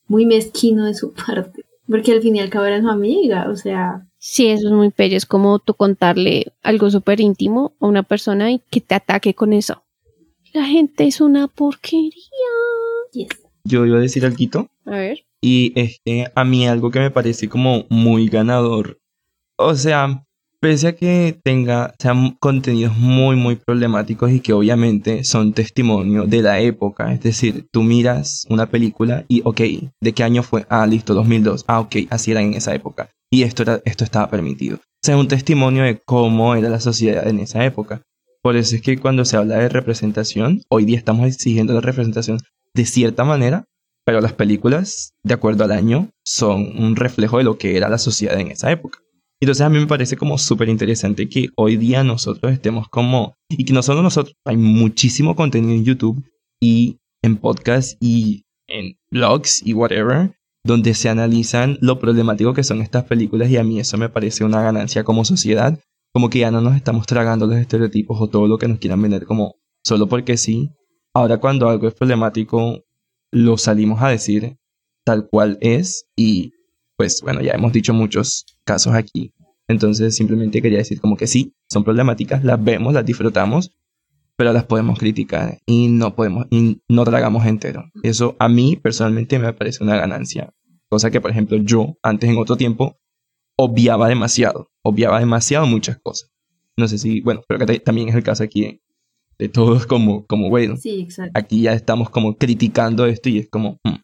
muy mezquino de su parte. Porque al fin y al cabo era su amiga, o sea. Sí, eso es muy bello. Es como tú contarle algo súper íntimo a una persona y que te ataque con eso. La gente es una porquería. Yo iba a decir algo. A ver. Y es que a mí algo que me parece como muy ganador o sea, pese a que tenga, sean contenidos muy, muy problemáticos y que obviamente son testimonio de la época, es decir, tú miras una película y, ok, ¿de qué año fue? Ah, listo, 2002. Ah, ok, así era en esa época. Y esto, era, esto estaba permitido. O sea, es un testimonio de cómo era la sociedad en esa época. Por eso es que cuando se habla de representación, hoy día estamos exigiendo la representación de cierta manera, pero las películas, de acuerdo al año, son un reflejo de lo que era la sociedad en esa época. Entonces a mí me parece como súper interesante que hoy día nosotros estemos como, y que no solo nosotros, hay muchísimo contenido en YouTube y en podcast y en blogs y whatever, donde se analizan lo problemático que son estas películas y a mí eso me parece una ganancia como sociedad, como que ya no nos estamos tragando los estereotipos o todo lo que nos quieran vender como solo porque sí. Ahora cuando algo es problemático, lo salimos a decir tal cual es y pues bueno, ya hemos dicho muchos casos aquí. Entonces simplemente quería decir como que sí, son problemáticas, las vemos, las disfrutamos, pero las podemos criticar y no podemos, y no tragamos entero. Eso a mí personalmente me parece una ganancia. Cosa que, por ejemplo, yo antes en otro tiempo obviaba demasiado, obviaba demasiado muchas cosas. No sé si, bueno, creo que también es el caso aquí de, todos como, como, bueno, Sí, exacto. aquí ya estamos como criticando esto y es como, hmm,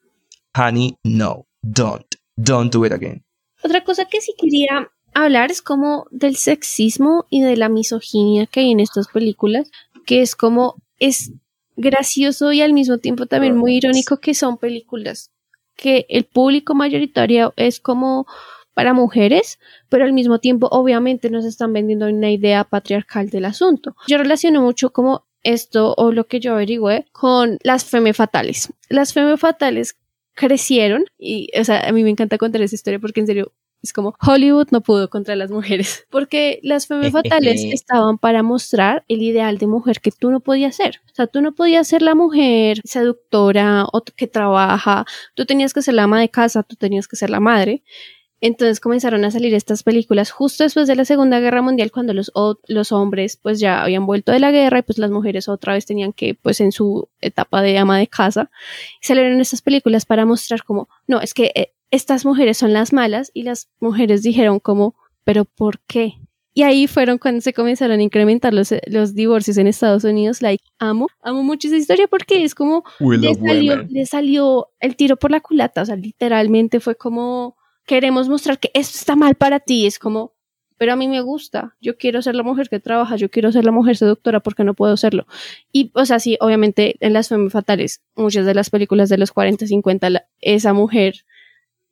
honey, no, don't, don't do it again. Otra cosa que sí quería hablar es como del sexismo y de la misoginia que hay en estas películas, que es como es gracioso y al mismo tiempo también muy irónico que son películas que el público mayoritario es como para mujeres, pero al mismo tiempo obviamente nos están vendiendo una idea patriarcal del asunto. Yo relaciono mucho como esto o lo que yo averigüé con las femme fatales. Las femme fatales crecieron y, o sea, a mí me encanta contar esa historia porque en serio es como Hollywood no pudo contra las mujeres <laughs> porque las femme <laughs> fatales estaban para mostrar el ideal de mujer que tú no podías ser. O sea, tú no podías ser la mujer seductora o que trabaja, tú tenías que ser la ama de casa, tú tenías que ser la madre. Entonces comenzaron a salir estas películas justo después de la Segunda Guerra Mundial cuando los, los hombres pues ya habían vuelto de la guerra y pues las mujeres otra vez tenían que pues en su etapa de ama de casa salieron estas películas para mostrar como no, es que eh, estas mujeres son las malas y las mujeres dijeron como pero ¿por qué? Y ahí fueron cuando se comenzaron a incrementar los, los divorcios en Estados Unidos. Like, amo, amo mucho esa historia porque es como le salió, le salió el tiro por la culata. O sea, literalmente fue como queremos mostrar que esto está mal para ti. Es como, pero a mí me gusta. Yo quiero ser la mujer que trabaja, yo quiero ser la mujer seductora porque no puedo serlo. Y, o sea, sí, obviamente en las Femme Fatales, muchas de las películas de los 40, 50, la- esa mujer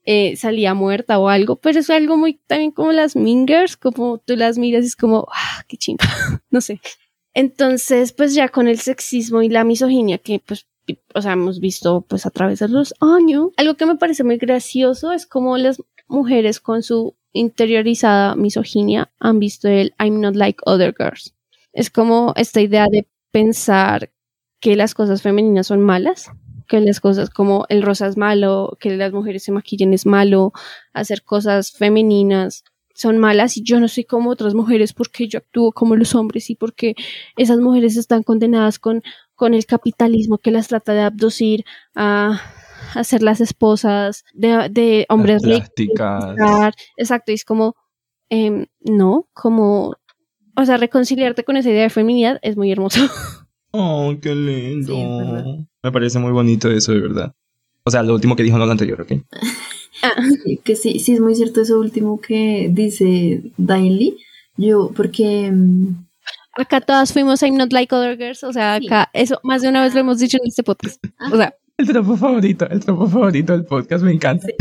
eh, salía muerta o algo, pero es algo muy también como las Mingers, como tú las miras y es como, ah, qué chimba, <laughs> no sé. Entonces, pues ya con el sexismo y la misoginia que pues o sea, hemos visto pues a través de los años. Algo que me parece muy gracioso es como las mujeres con su interiorizada misoginia han visto el I'm not like other girls. Es como esta idea de pensar que las cosas femeninas son malas, que las cosas como el rosa es malo, que las mujeres se maquillen es malo, hacer cosas femeninas son malas y yo no soy como otras mujeres porque yo actúo como los hombres y porque esas mujeres están condenadas con, con el capitalismo que las trata de abducir a, ser las esposas de, de hombres ricos. Exacto, y es como, em, no, como, o sea, reconciliarte con esa idea de feminidad es muy hermoso. <laughs> Oh, qué lindo. Sí. Me parece muy bonito eso, de verdad. O sea, lo último que dijo, no lo anterior, ¿ok? Sí, que sí, sí es muy cierto eso último que dice Daily. Yo, porque mm, Acá todas fuimos I'm not like other girls, o sea, Sí. acá, eso más de una vez lo hemos dicho en este podcast. O sea, El tropo favorito, el tropo favorito del podcast, me encanta. eh,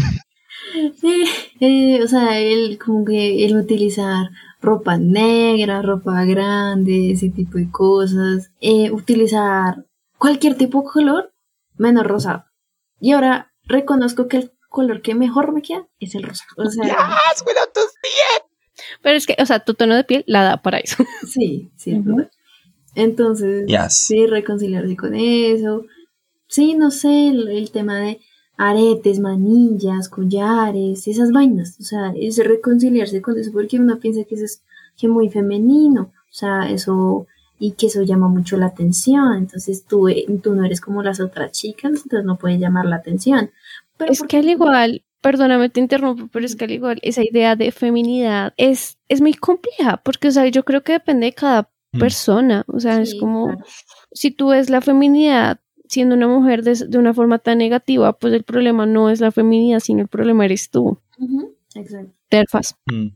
<laughs> eh, o sea, él como que el utilizar ropa negra, ropa grande, ese tipo de cosas, eh, utilizar cualquier tipo de color menos rosado. Y ahora reconozco que el color que mejor me queda es el rosa. O sea, pero es que, o sea, tu tono de piel la da para eso. <laughs> sí, sí, es verdad. Entonces, Yes. sí, reconciliarse con eso. Sí, no sé, el, el tema de aretes, manillas, collares, esas vainas. O sea, es reconciliarse con eso porque uno piensa que eso es que muy femenino. O sea, eso, y que eso llama mucho la atención. Entonces tú, eh, tú no eres como las otras chicas, entonces no puedes llamar la atención. Pero Es ¿por que al igual, perdóname, te interrumpo, pero es que al igual esa idea de feminidad es, es muy compleja, porque, o sea, yo creo que depende de cada Mm. persona. O sea, es como, claro. si tú ves la feminidad siendo una mujer de, de una forma tan negativa, pues el problema no es la feminidad, sino el problema eres tú. Exacto. Terfas. Mm.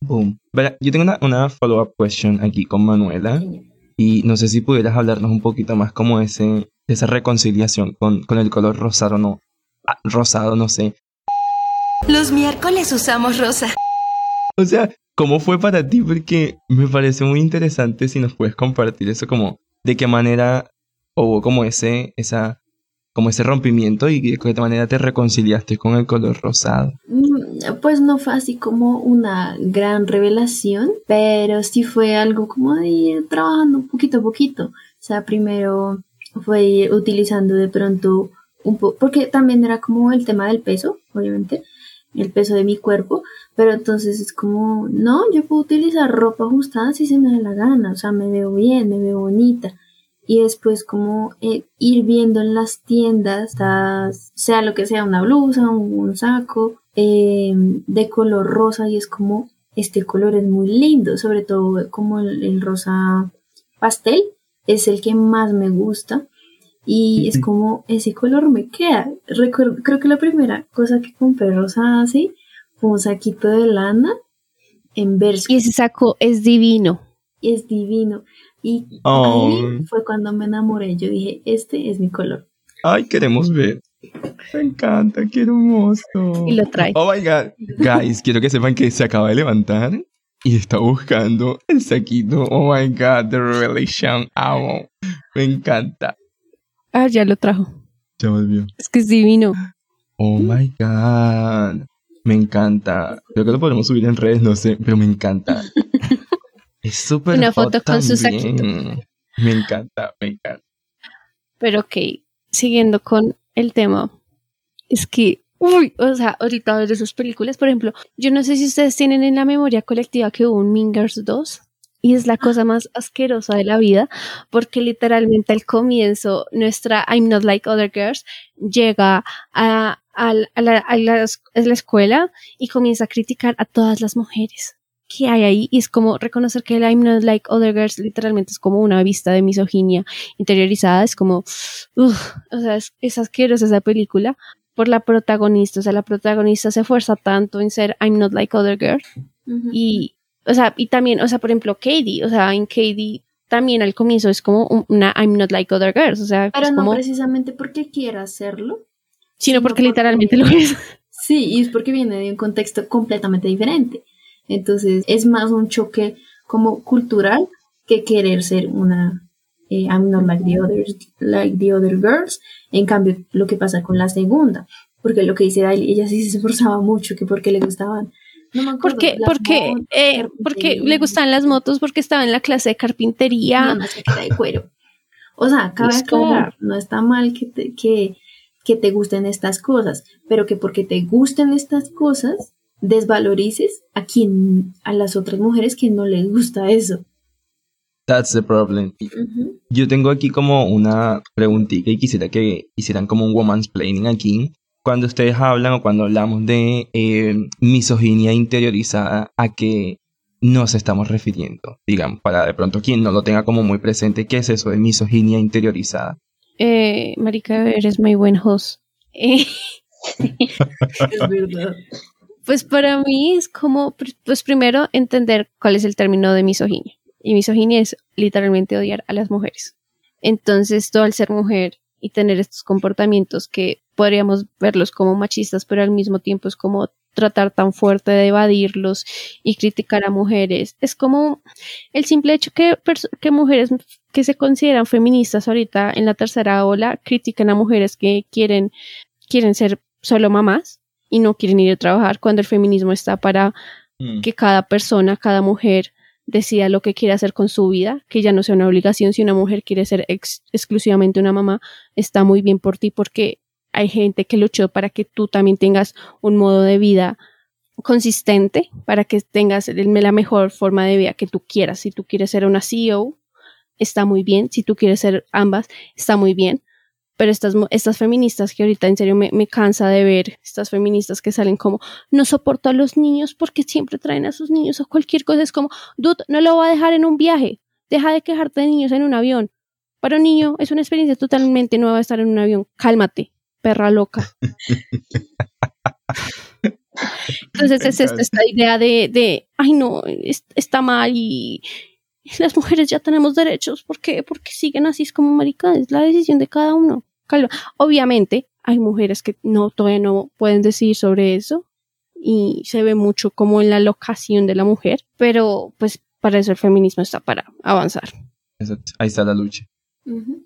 Boom. Verá, Yo tengo una, una follow-up question aquí con Manuela. Y no sé si pudieras hablarnos un poquito más como ese, esa reconciliación con, con el color rosado, no, ah, rosado, no sé. Los miércoles usamos rosa. O sea, ¿cómo fue para ti? Porque me parece muy interesante si nos puedes compartir eso como de qué manera hubo como ese, esa, como ese rompimiento y de qué manera te reconciliaste con el color rosado. Mm, Pues no fue así como una gran revelación, pero sí fue algo como de ir trabajando poquito a poquito. O sea, primero fue ir utilizando de pronto un poco, porque también era como el tema del peso, obviamente. El peso de mi cuerpo, pero entonces es como, no, yo puedo utilizar ropa ajustada si se me da la gana, o sea, me veo bien, me veo bonita. Y después como eh, ir viendo en las tiendas, sea lo que sea, una blusa, un, saco eh, de color rosa y es como, este color es muy lindo, sobre todo como el rosa pastel, es el que más me gusta y es como ese color me queda. Recuerdo, creo que la primera cosa que compré rosada así fue un saquito de lana en verso. Y ese saco es divino. Y es divino. Y ahí fue cuando me enamoré. Yo dije, este es mi color. Ay, queremos ver. Me encanta, qué hermoso. Y lo trae. Oh my god. Guys, quiero que sepan que se acaba de levantar y está buscando el saquito. Oh my god, the revelation. Amo. Me encanta. Ah, ya lo trajo. Ya volvió. Es que es divino. Oh my god. Me encanta. Creo que lo podemos subir en redes, no sé, pero me encanta. <laughs> es súper Una foto con su saquito. Me encanta, me encanta. Pero ok, siguiendo con el tema. Es que, uy, o sea, ahorita ver esas películas, por ejemplo, yo no sé si ustedes tienen en la memoria colectiva que hubo un Mingers 2 y es la cosa más asquerosa de la vida porque literalmente al comienzo nuestra I'm not like other girls llega a, la, escuela y comienza a criticar a todas las mujeres que hay ahí. Y es como reconocer que el I'm not like other girls literalmente es como una vista de misoginia interiorizada, es como, o sea, es, asquerosa esa película por la protagonista, o sea, la protagonista se esfuerza tanto en ser I'm not like other girls y, o sea, y también, o sea, por ejemplo, Katie, o sea, en Katie también al comienzo es como una I'm not like other girls, o sea, pero no como, precisamente porque quiera hacerlo, sino porque literalmente lo es. <laughs> Sí, y es porque viene de un contexto completamente diferente. Entonces, es más un choque como cultural que querer ser una eh, I'm not like the others, like the other girls. En cambio, lo que pasa con la segunda, porque lo que dice Daily, ella sí se esforzaba mucho, que porque le gustaban porque, porque, eh, porque le gustan las motos, porque estaba en la clase de carpintería. No, de cuero. O sea, cabe aclarar, no está mal que te, que, que te gusten estas cosas, pero que porque te gusten estas cosas, desvalorices a quien, a las otras mujeres que no les gusta eso. That's the problem. Yo tengo aquí como una preguntita y quisiera que hicieran como un woman's planning aquí cuando ustedes hablan o cuando hablamos de eh, misoginia interiorizada, ¿a qué nos estamos refiriendo? Digamos, para de pronto quien no lo tenga como muy presente, ¿qué es eso de misoginia interiorizada? Eh, Marica, eres muy buen host. <laughs> es verdad. Pues para mí es como, pues primero entender cuál es el término de misoginia. Y misoginia es literalmente odiar a las mujeres. Entonces, todo al ser mujer y tener estos comportamientos que podríamos verlos como machistas, pero al mismo tiempo es como tratar tan fuerte de evadirlos y criticar a mujeres. Es como el simple hecho que, que mujeres que se consideran feministas ahorita en la tercera ola critican a mujeres que quieren, quieren ser solo mamás y no quieren ir a trabajar cuando el feminismo está para mm. que cada persona, cada mujer decida lo que quiere hacer con su vida, que ya no sea una obligación. Si una mujer quiere ser exclusivamente una mamá, está muy bien por ti porque hay gente que luchó para que tú también tengas un modo de vida consistente, para que tengas la mejor forma de vida que tú quieras. Si tú quieres ser una CEO, está muy bien. Si tú quieres ser ambas, está muy bien pero estas, estas feministas que ahorita en serio me, me, cansa de ver, estas feministas que salen como, no soporto a los niños porque siempre traen a sus niños o cualquier cosa, es como, dude, no lo voy a dejar en un viaje, deja de quejarte de niños en un avión. Para un niño es una experiencia totalmente nueva estar en un avión, cálmate, perra loca. <laughs> Entonces es esta, esta idea de, de ay no, está mal y las mujeres ya tenemos derechos, ¿por qué? Porque siguen así es como marica, es la decisión de cada uno. Obviamente hay mujeres que no todavía no pueden decir sobre eso y se ve mucho como en la locación de la mujer, pero pues para eso el feminismo está para avanzar. Ahí está la lucha.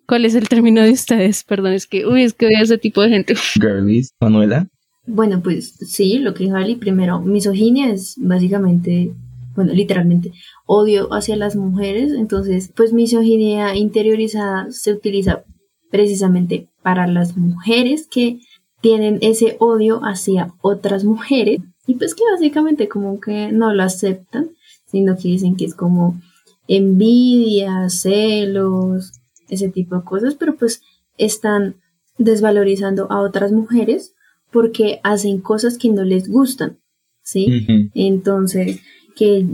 ¿Cuál es el término de ustedes? Perdón, es que, uy, es que veo ese tipo de gente. <laughs> Girlies, Manuela. Bueno, pues sí, lo que dijo Ali, primero, misoginia es básicamente bueno, literalmente, odio hacia las mujeres. Entonces, pues misoginia interiorizada se utiliza precisamente para las mujeres que tienen ese odio hacia otras mujeres y pues que básicamente como que no lo aceptan, sino que dicen que es como envidia, celos, ese tipo de cosas, pero pues están desvalorizando a otras mujeres porque hacen cosas que no les gustan, ¿sí? Entonces, que,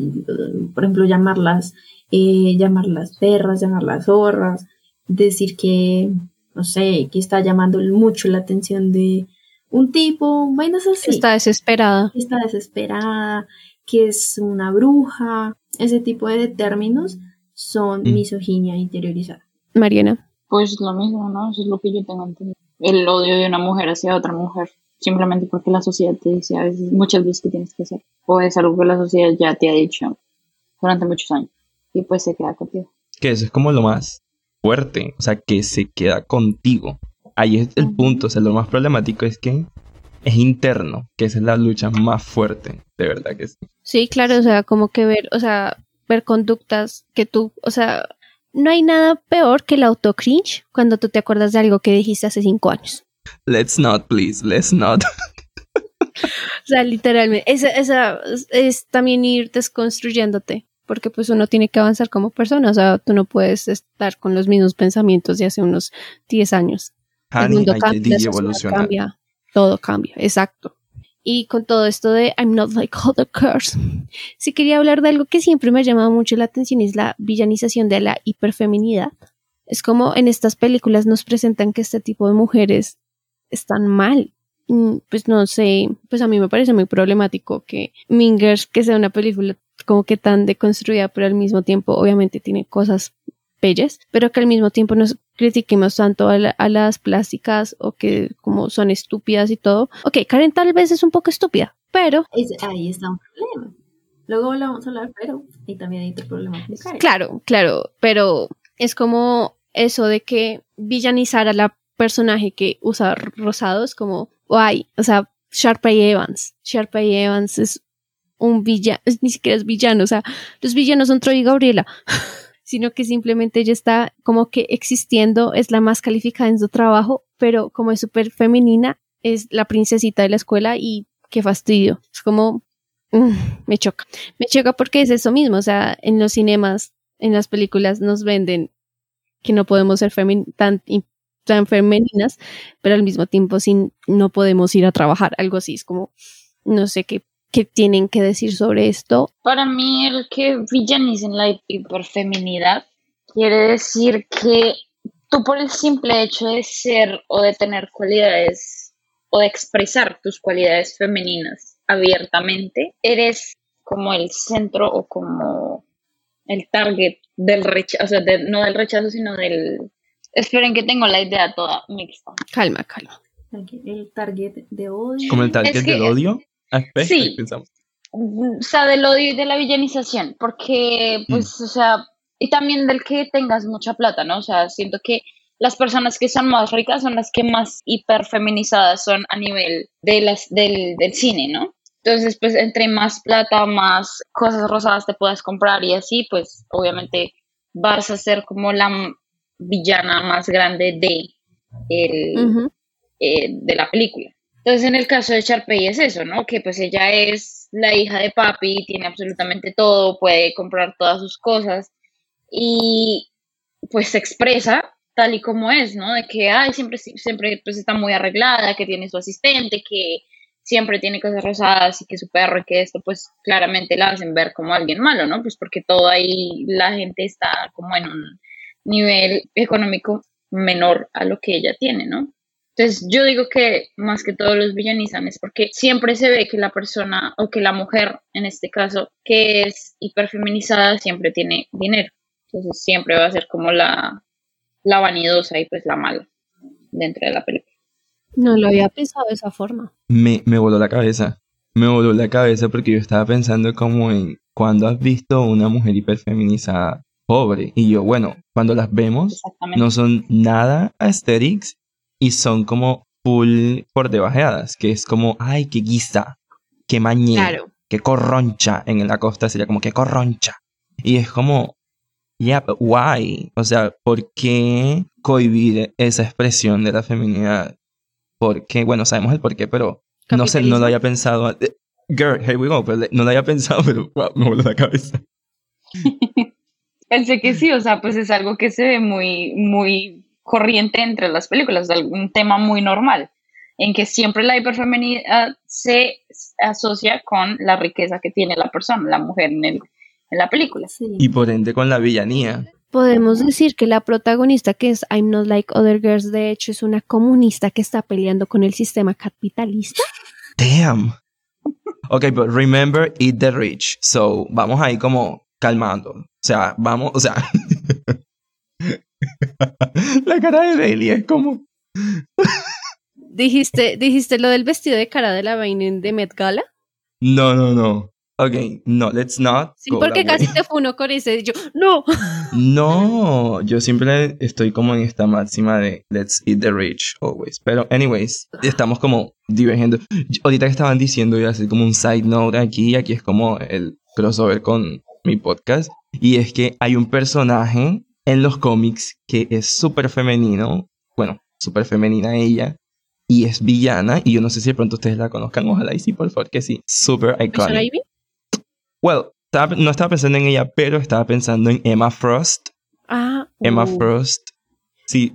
por ejemplo, llamarlas, eh, llamarlas perras, llamarlas zorras, decir que, no sé, que está llamando mucho la atención de un tipo, vainas así. Está desesperada. Está desesperada, que es una bruja, ese tipo de términos son Mm. misoginia interiorizada. Mariana. Pues lo mismo, ¿no? Eso es lo que yo tengo entendido. El odio de una mujer hacia otra mujer. Simplemente porque la sociedad te dice a veces, muchas veces que tienes que hacer. O es algo que la sociedad ya te ha dicho durante muchos años. Y pues se queda contigo. Que eso es como lo más fuerte, o sea, que se queda contigo. Ahí es el punto, o sea, lo más problemático es que es interno, que esa es la lucha más fuerte, de verdad que sí. Sí, claro, o sea, como que ver, o sea, ver conductas que tú, o sea, no hay nada peor que el autocringe cuando tú te acuerdas de algo que dijiste hace cinco años. Let's not, please, let's not. <laughs> O sea, literalmente, esa, esa es, es también ir desconstruyéndote, porque pues uno tiene que avanzar como persona, o sea, tú no puedes estar con los mismos pensamientos de hace unos 10 años. el mundo cambia, todo cambia, exacto. Y con todo esto de I'm not like other cars, sí quería hablar de algo que siempre me ha llamado mucho la atención, es la villanización de la hiperfeminidad. Es como en estas películas nos presentan que este tipo de mujeres están mal. Mm, Pues no sé, pues a mí me parece muy problemático que Mingers, que sea una película como que tan deconstruida, pero al mismo tiempo obviamente tiene cosas bellas, pero que al mismo tiempo nos critiquemos tanto a, la- a las plásticas o que como son estúpidas y todo. Ok, Karen tal vez es un poco estúpida, pero Es- ahí está un problema. Luego lo vamos a hablar, pero ahí también hay otro problema con Karen. claro, claro, pero es como eso de que villanizar a la personaje que usa rosado es como, guay, o sea, Sharpay Evans. Sharpay Evans es un villano, ni siquiera es villano, o sea, los villanos son Troy y Gabriela, <laughs> sino que simplemente ella está como que existiendo, es la más calificada en su trabajo, pero como es súper femenina, es la princesita de la escuela y qué fastidio. Es como, mm, me choca. Me choca porque es eso mismo, o sea, en los cinemas, en las películas nos venden que no podemos ser tan, tan femeninas, pero al mismo tiempo sin, no podemos ir a trabajar, algo así, es como, no sé qué, qué tienen que decir sobre esto. Para mí, el que villanicen la hiperfeminidad quiere decir que tú por el simple hecho de ser o de tener cualidades o de expresar tus cualidades femeninas abiertamente, eres como el centro o como el target del rechazo, o sea, no del rechazo, sino del... Esperen que tengo la idea toda mixta. Calma, calma. El target de odio. Como el target Es que- del odio. Ah. Sí. Pensamos. o sea, del odio y de la villanización, porque, pues, o sea, y también del que tengas mucha plata, ¿no? O sea, siento que las personas que son más ricas son las que más hiperfeminizadas son a nivel de las, del, del cine, ¿no? Entonces, pues, entre más plata, más cosas rosadas te puedas comprar y así, pues, obviamente vas a ser como la villana más grande de, el, eh, de la película. Entonces, en el caso de Sharpay es eso, ¿no? Que pues ella es la hija de papi, tiene absolutamente todo, puede comprar todas sus cosas y pues se expresa tal y como es, ¿no? De que, ay, siempre, siempre pues está muy arreglada, que tiene su asistente, que siempre tiene cosas rosadas y que su perro y que esto, pues claramente la hacen ver como alguien malo, ¿no? Pues porque todo ahí la gente está como en un nivel económico menor a lo que ella tiene, ¿no? Entonces yo digo que más que todos los villanizan es porque siempre se ve que la persona o que la mujer, en este caso, que es hiperfeminizada, siempre tiene dinero. Entonces siempre va a ser como la, la vanidosa y pues la mala dentro de la película. No lo había pensado de esa forma. Me, me voló la cabeza. Me voló la cabeza porque yo estaba pensando como en cuando has visto una mujer hiperfeminizada pobre. Y yo, bueno, cuando las vemos, no son nada aesthetics y son como full por debajeadas, que es como, ay, qué guisa, qué mañe, Claro. qué corroncha. En la costa sería como, qué corroncha. Y es como, yeah, but why? O sea, ¿por qué cohibir esa expresión de la feminidad? porque, bueno, sabemos el por qué, pero no sé, no lo había pensado. Eh, Girl, here we go, pero no lo había pensado, pero wow, me voló la cabeza. <laughs> Pensé que sí, o sea, pues es algo que se ve muy, muy corriente entre las películas, es un tema muy normal, en que siempre la hiperfeminidad se asocia con la riqueza que tiene la persona, la mujer en, el, en la película. Sí. Y por ende con la villanía. Podemos decir que la protagonista, que es I'm Not Like Other Girls, de hecho es una comunista que está peleando con el sistema capitalista. Damn. Ok, but remember, eat the rich. So, vamos ahí como calmando. O sea, vamos, o sea. <laughs> la cara de Bailey es como. ¿Dijiste, ¿Dijiste lo del vestido de cara de la vaina de Met Gala? No, no, no. Ok, no, let's not. Sí, porque casi te fue uno con ese. Yo, no. No, yo siempre estoy como en esta máxima de let's eat the rich always. Pero, anyways, estamos como divergiendo. Ahorita que estaban diciendo, iba a hacer como un side note aquí, aquí es como el crossover con mi podcast. Y es que hay un personaje en los cómics que es súper femenino. Bueno, súper femenina ella. Y es villana. Y yo no sé si de pronto ustedes la conozcan. Ojalá y sí, por favor, que sí. Súper ¿Poison iconic. Ivy? Well, estaba- no estaba pensando en ella, pero estaba pensando en Emma Frost. Ah, Emma uh. Frost. Sí,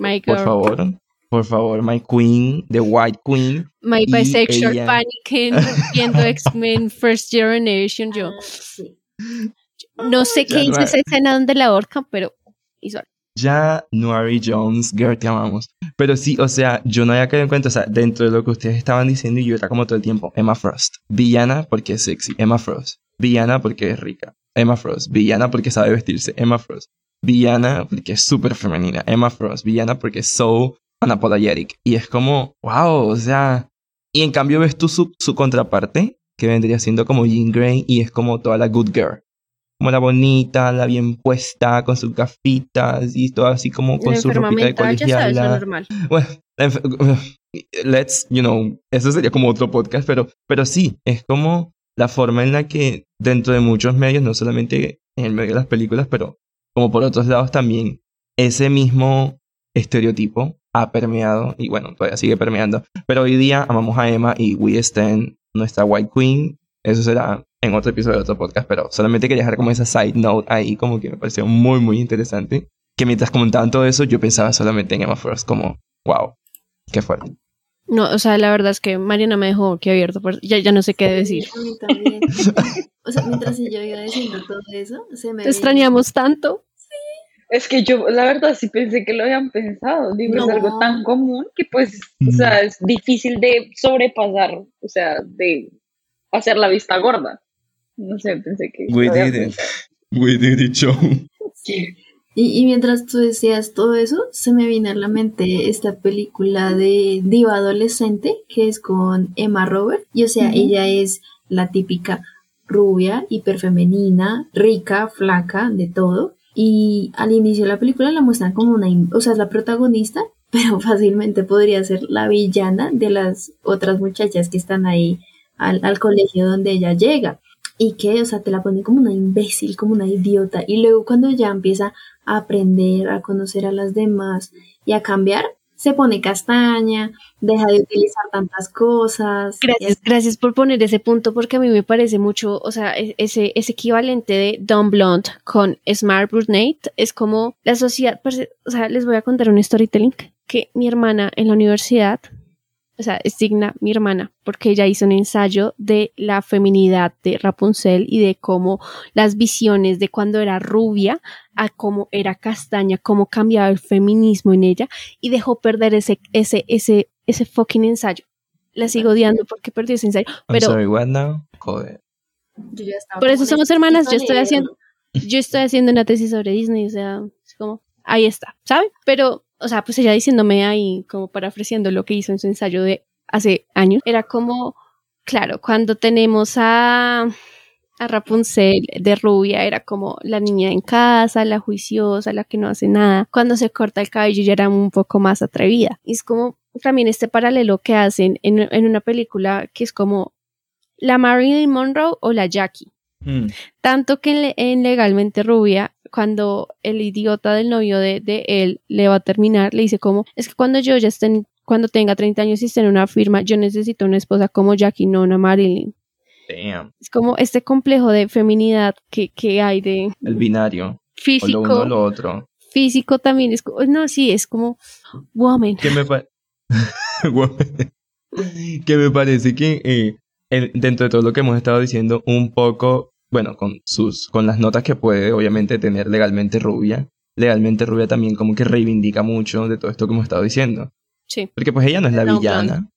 My por girl. favor. Por favor, my queen, the white queen. My bisexual ella- panicking viendo <laughs> X-Men First Generation. Yo Sí. no sé qué hizo esa escena donde la ahorcan, pero hizo algo. Ya Nuari Jones, girl, te amamos. Pero sí, o sea, yo no había caído en cuenta, o sea, dentro de lo que ustedes estaban diciendo, y yo era como todo el tiempo, Emma Frost. Villana porque es sexy, Emma Frost. Villana porque es rica, Emma Frost. Villana porque sabe vestirse, Emma Frost. Villana porque es súper femenina, Emma Frost. Villana porque es so unapologetic. Y es como, wow, o sea. Y en cambio ves tú su, su contraparte, que vendría siendo como Jean Grey, y es como toda la good girl. Como la bonita, la bien puesta, con sus gafitas y todo así como con La su ropita de mental, ya sabes, colegiala. normal. Bueno, let's, you know, eso sería como otro podcast, pero, pero sí, es como la forma en la que dentro de muchos medios, no solamente en el medio de las películas, pero como por otros lados también, ese mismo estereotipo ha permeado y bueno, todavía sigue permeando. Pero hoy día amamos a Emma y We Stand, nuestra White Queen. Eso será en otro episodio de otro podcast, pero solamente quería dejar como esa side note ahí, como que me pareció muy, muy interesante. Que mientras comentaban todo eso, yo pensaba solamente en Emma Frost, como, wow, qué fuerte. No, o sea, la verdad es que Mariana me dejó que abierto, por- ya, ya no sé qué decir. A mí también. <laughs> O sea, mientras yo iba diciendo todo eso, se me Te extrañamos tanto. Es que yo, la verdad, sí pensé que lo habían pensado. Digo, es No. algo tan común que, pues, o sea, es difícil de sobrepasar, o sea, de hacer la vista gorda. No sé, pensé que. We did it. pensado. We did it, show. Sí. Y, y mientras tú decías todo eso, se me vino a la mente esta película de Diva Adolescente, que es con Emma Robert. Y o sea, ella es la típica rubia, hiperfemenina, rica, flaca, de todo. Y al inicio de la película la muestran como una, o sea, es la protagonista, <laughs> pero fácilmente podría ser la villana de las otras muchachas que están ahí al, al colegio donde ella llega. Y que, o sea, te la ponen como una imbécil, como una idiota. Y luego cuando ya empieza a aprender, a conocer a las demás y a cambiar, se pone castaña, deja de utilizar tantas cosas. Gracias, gracias por poner ese punto porque a mí me parece mucho, o sea, e- ese, ese equivalente de Dumb Blonde con Smart Brunette es como la sociedad, o sea, les voy a contar un storytelling que mi hermana en la universidad, o sea, es digna mi hermana porque ella hizo un ensayo de la feminidad de Rapunzel y de cómo las visiones de cuando era rubia a cómo era castaña, cómo cambiaba el feminismo en ella y dejó perder ese, ese, ese, ese fucking ensayo. La sigo odiando porque perdió ese ensayo. Pero sorry, what now? Joder. Yo ya estaba por eso somos hermanas. Yo estoy haciendo, yo estoy haciendo una tesis sobre Disney, o sea, es como, ahí está, ¿sabe? Pero, o sea, pues ella diciéndome ahí, como parafraseando lo que hizo en su ensayo de hace años, era como, claro, cuando tenemos a, a Rapunzel de rubia, era como la niña en casa, la juiciosa, la que no hace nada. Cuando se corta el cabello ya era un poco más atrevida. Y es como también este paralelo que hacen en, en una película que es como la Marilyn Monroe o la Jackie. Hmm. Tanto que en Legalmente Rubia, cuando el idiota del novio de, de él le va a terminar, le dice como, es que cuando yo ya esté, cuando tenga 30 años y esté en una firma, yo necesito una esposa como Jackie, no una Marilyn. Damn. Es como este complejo de feminidad que, que hay de El binario. O lo físico. uno o lo otro. Físico también es como, no, sí, es como woman. que me, pa- <laughs> que me parece que eh, en- dentro de todo lo que hemos estado diciendo, un poco, bueno, con sus, con las notas que puede obviamente tener legalmente rubia, legalmente rubia también como que reivindica mucho de todo esto que hemos estado diciendo. Sí. Porque pues ella no es la No, villana.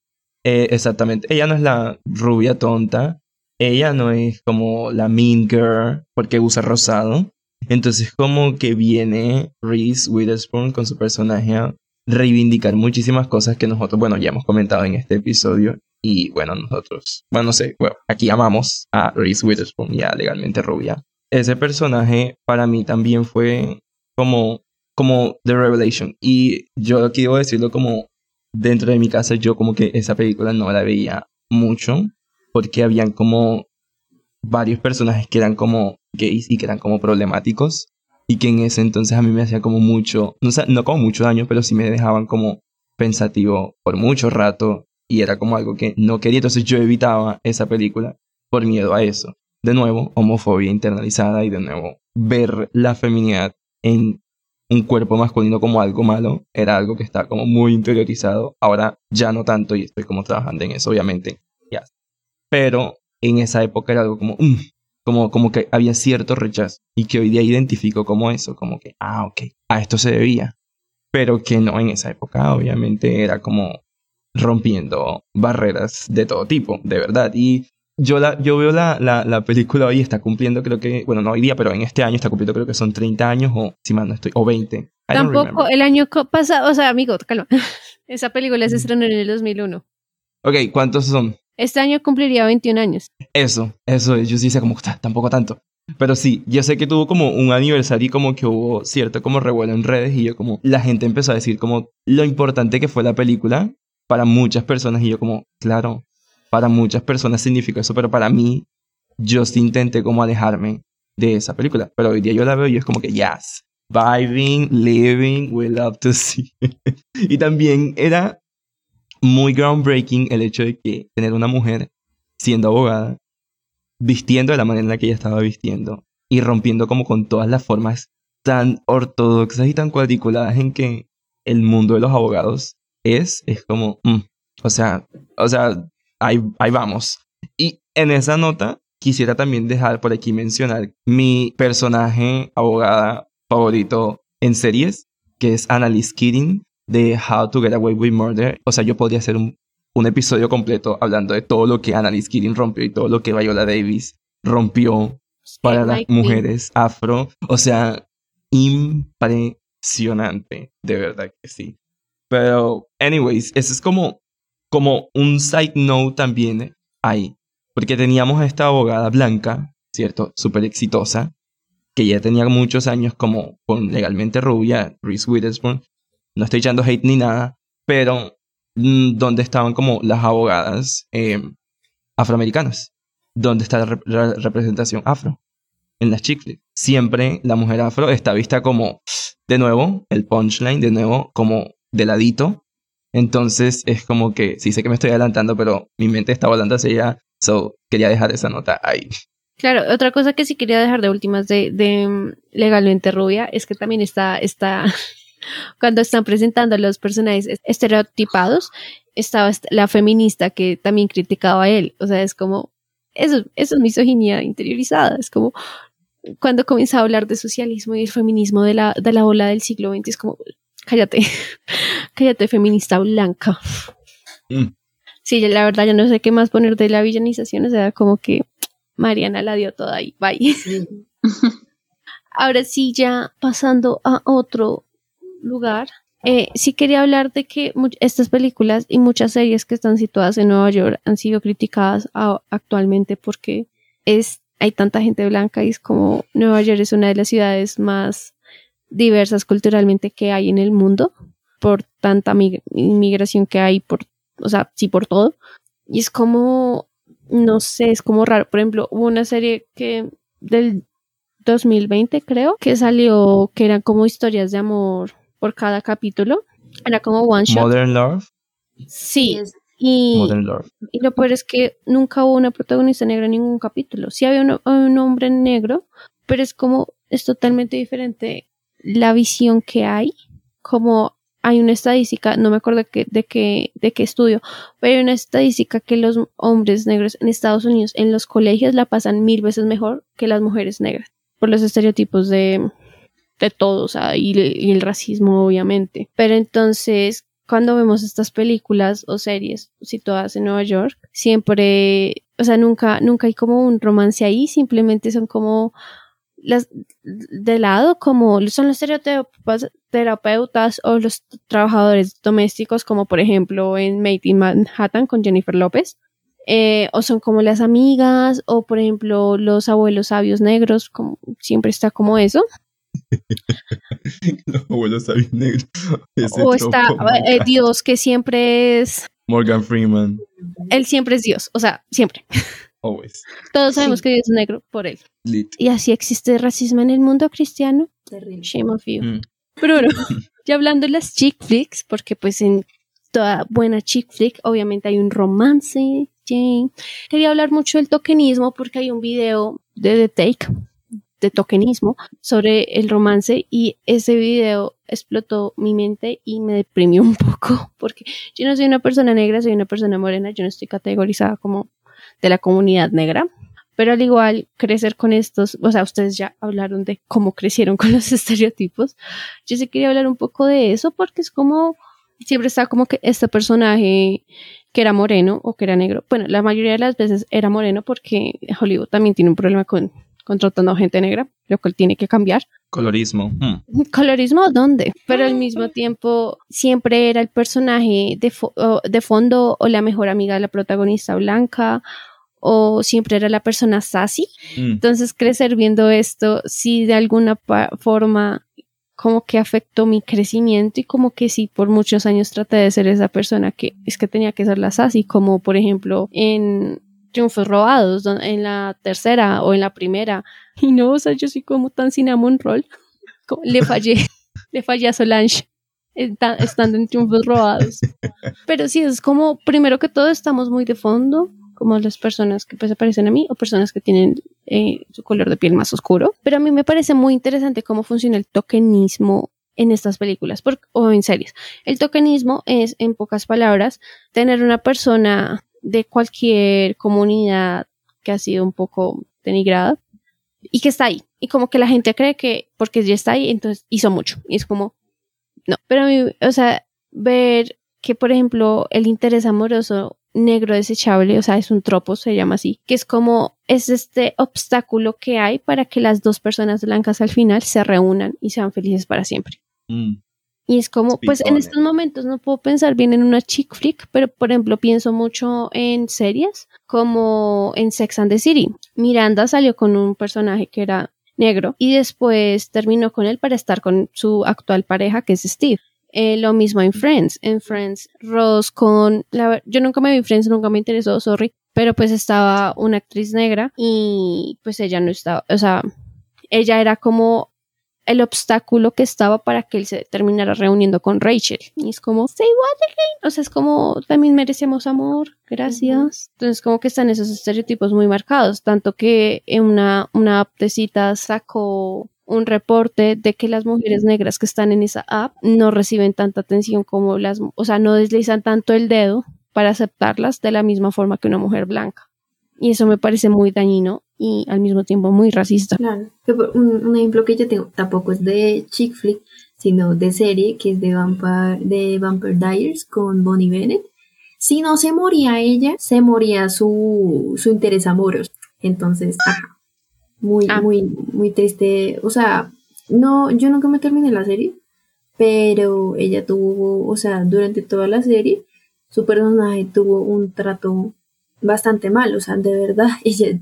Eh, exactamente. Ella no es la rubia tonta. Ella no es como la mean girl porque usa rosado. Entonces como que viene Reese Witherspoon con su personaje a reivindicar muchísimas cosas que nosotros, bueno, ya hemos comentado en este episodio. Y bueno, nosotros, bueno, no sé, bueno, aquí amamos a Reese Witherspoon, ya legalmente rubia. Ese personaje para mí también fue como, como The Revelation. Y yo aquí debo decirlo como dentro de mi casa, yo como que esa película no la veía mucho porque habían como varios personajes que eran como gays y que eran como problemáticos y que en ese entonces a mí me hacía como mucho, no, no como mucho daño, pero sí me dejaban como pensativo por mucho rato y era como algo que no quería, entonces yo evitaba esa película por miedo a eso. De nuevo, homofobia internalizada y de nuevo ver la feminidad en un cuerpo masculino como algo malo era algo que está como muy interiorizado. Ahora ya no tanto y estoy como trabajando en eso, obviamente. ya. Pero en esa época era algo como, mm, como, como que había cierto rechazo y que hoy día identifico como eso, como que, ah, ok, a esto se debía. Pero que no en esa época, obviamente era como rompiendo barreras de todo tipo, de verdad. Y yo, la, yo veo la, la, la película hoy, está cumpliendo, creo que, bueno, no hoy día, pero en este año está cumpliendo, creo que son 30 años o, si mal no estoy, o 20. I don't Tampoco el año pasado, o sea, amigo, calma. <laughs> Esa película se estrenó en el 2001. Ok, ¿cuántos son? Este año cumpliría 21 años. Eso, eso, yo sí decía como, "Ta, tampoco tanto. Pero sí, yo sé que tuvo como un aniversario y como que hubo cierto como revuelo en redes y yo como, la gente empezó a decir como lo importante que fue la película para muchas personas y yo como, claro, para muchas personas significó eso, pero para mí, yo sí intenté como alejarme de esa película. Pero hoy día yo la veo y es como que, yes, vibing, living, we love to see. <laughs> y también era muy groundbreaking el hecho de que tener una mujer siendo abogada, vistiendo de la manera en la que ella estaba vistiendo y rompiendo como con todas las formas tan ortodoxas y tan cuadriculadas en que el mundo de los abogados es, es como, mm, o sea, o sea, ahí, ahí vamos. Y en esa nota quisiera también dejar por aquí mencionar mi personaje abogada favorito en series, que es Annalise Keating de How to Get Away with Murder. O sea, yo podría hacer un, un episodio completo hablando de todo lo que Annalise Keating rompió y todo lo que Viola Davis rompió para las mujeres afro. O sea, impresionante, de verdad que sí. Pero, anyways, ese es como, como un side note también ahí. Porque teníamos a esta abogada blanca, ¿cierto? Súper exitosa, que ya tenía muchos años como con legalmente rubia, Reese Witherspoon. No estoy echando hate ni nada, pero mm, donde estaban como las abogadas eh, afroamericanas, donde está la rep- la representación afro en las chick. Siempre la mujer afro está vista como, de nuevo, el punchline, de nuevo, como de ladito, Entonces es como que, sí sé que me estoy adelantando, pero mi mente está volando hacia allá, so quería dejar esa nota ahí. Claro, otra cosa que sí quería dejar de últimas de, de mm, Legalmente Rubia es que también está, está <laughs> cuando están presentando los personajes estereotipados, estaba est- la feminista que también criticaba a él. O sea, es como, eso, eso es misoginia interiorizada. Es como, cuando comienza a hablar de socialismo y el feminismo de la, de la ola del siglo XX, es como, cállate, <laughs> cállate, feminista blanca. Mm. Sí, la verdad, yo no sé qué más poner de la villanización, o sea, como que Mariana la dio toda ahí, bye. <laughs> Ahora sí, ya pasando a otro lugar, eh, sí quería hablar de que estas películas y muchas series que están situadas en Nueva York han sido criticadas actualmente porque es, hay tanta gente blanca y es como Nueva York es una de las ciudades más diversas culturalmente que hay en el mundo por tanta mig- inmigración que hay, por, o sea, sí por todo. Y es como, no sé, es como raro. Por ejemplo, hubo una serie que del 2020 creo que salió que eran como historias de amor por cada capítulo. Era como one shot. Modern Love. sí. Y, Modern Love. y lo peor es que nunca hubo una protagonista negra en ningún capítulo. Sí había un, un hombre negro, pero es como, es totalmente diferente la visión que hay. Como hay una estadística, no me acuerdo de, qué, de qué estudio, pero hay una estadística que los hombres negros en Estados Unidos en los colegios la pasan mil veces mejor que las mujeres negras. Por los estereotipos de, de todo, o sea, y, y el racismo, obviamente. Pero entonces, cuando vemos estas películas o series situadas en Nueva York, siempre, o sea, nunca, nunca hay como un romance ahí, simplemente son como las de lado, como son los estereotipos terapeutas o los trabajadores domésticos, como por ejemplo en Made in Manhattan con Jennifer López. Eh, o son como las amigas, o por ejemplo los abuelos sabios negros, como siempre está como eso. <laughs> Los abuelos sabios negros. Ese o está eh. Dios que siempre es, Morgan Freeman. él siempre es Dios, o sea, siempre. Always. Todos sabemos que Dios es negro por él. Lit. Y así existe racismo en el mundo cristiano. Terrible. Shame of you. Mm. Pero bueno, <laughs> <laughs> ya hablando de las chick flicks, porque pues en toda buena chick flick obviamente hay un romance, Jane. Quería hablar mucho del tokenismo porque hay un video de The Take de tokenismo sobre el romance y ese video explotó mi mente y me deprimió un poco <laughs> porque yo no soy una persona negra, soy una persona morena, yo no estoy categorizada como de la comunidad negra. Pero al igual, crecer con estos, o sea, ustedes ya hablaron de cómo crecieron <laughs> con los estereotipos. Yo sí quería hablar un poco de eso porque es como, siempre está como que este personaje que era moreno o que era negro. Bueno, la mayoría de las veces era moreno porque Hollywood también tiene un problema con contratando gente negra, lo cual tiene que cambiar. Colorismo. Mm. <laughs> ¿Colorismo dónde? Pero al mismo tiempo siempre era el personaje de, fo- de fondo o la mejor amiga de la protagonista blanca o siempre era la persona sassy. Mm. Entonces crecer viendo esto sí de alguna forma como que afectó mi crecimiento y como que sí por muchos años traté de ser esa persona que es que tenía que ser la sassy, como por ejemplo en Triunfos Robados, en la tercera o en la primera. Y no, o sea, yo soy como tan cinnamon roll. <laughs> Le fallé, le fallé a Solange esta- estando en Triunfos Robados. Pero sí, es como, primero que todo, estamos muy de fondo, como las personas que pues se parecen a mí o personas que tienen eh, su color de piel más oscuro. Pero a mí me parece muy interesante cómo funciona el tokenismo en estas películas o en series. El tokenismo es, en pocas palabras, tener una persona de cualquier comunidad que ha sido un poco denigrada y que está ahí. Y como que la gente cree que porque ya está ahí, entonces hizo mucho. Y es como, no. Pero a mí, o sea, ver que, por ejemplo, el interés amoroso negro desechable, o sea, es un tropo, se llama así, que es como, es este obstáculo que hay para que las dos personas blancas al final se reúnan y sean felices para siempre. Mm. Y es como, Speak pues en estos it. momentos no puedo pensar bien en una chick flick, pero por ejemplo pienso mucho en series como en Sex and the City. Miranda salió con un personaje que era negro y después terminó con él para estar con su actual pareja que es Steve. Eh, lo mismo en Friends. En Friends, Ross con... La, yo nunca me vi Friends, nunca me interesó, sorry. Pero pues estaba una actriz negra y pues ella no estaba, o sea, ella era como el obstáculo que estaba para que él se terminara reuniendo con Rachel. Y es como, say what again? O sea, es como, también merecemos amor, gracias. Entonces, como que están esos estereotipos muy marcados, tanto que en una, una app de citas sacó un reporte de que las mujeres negras que están en esa app no reciben tanta atención como las, o sea, no deslizan tanto el dedo para aceptarlas de la misma forma que una mujer blanca. Y eso me parece muy dañino y al mismo tiempo muy racista. Claro. Un, un ejemplo que yo tengo tampoco es de chick flick, sino de serie, que es de Vampire, de Vampire Diaries con Bonnie Bennett. Si no se moría ella, se moría su, su interés amoroso. Entonces, ajá. Muy, Ah. muy, muy triste. O sea, no, yo nunca me terminé la serie, pero ella tuvo, o sea, durante toda la serie, su personaje tuvo un trato bastante mal. O sea, de verdad, <laughs> ella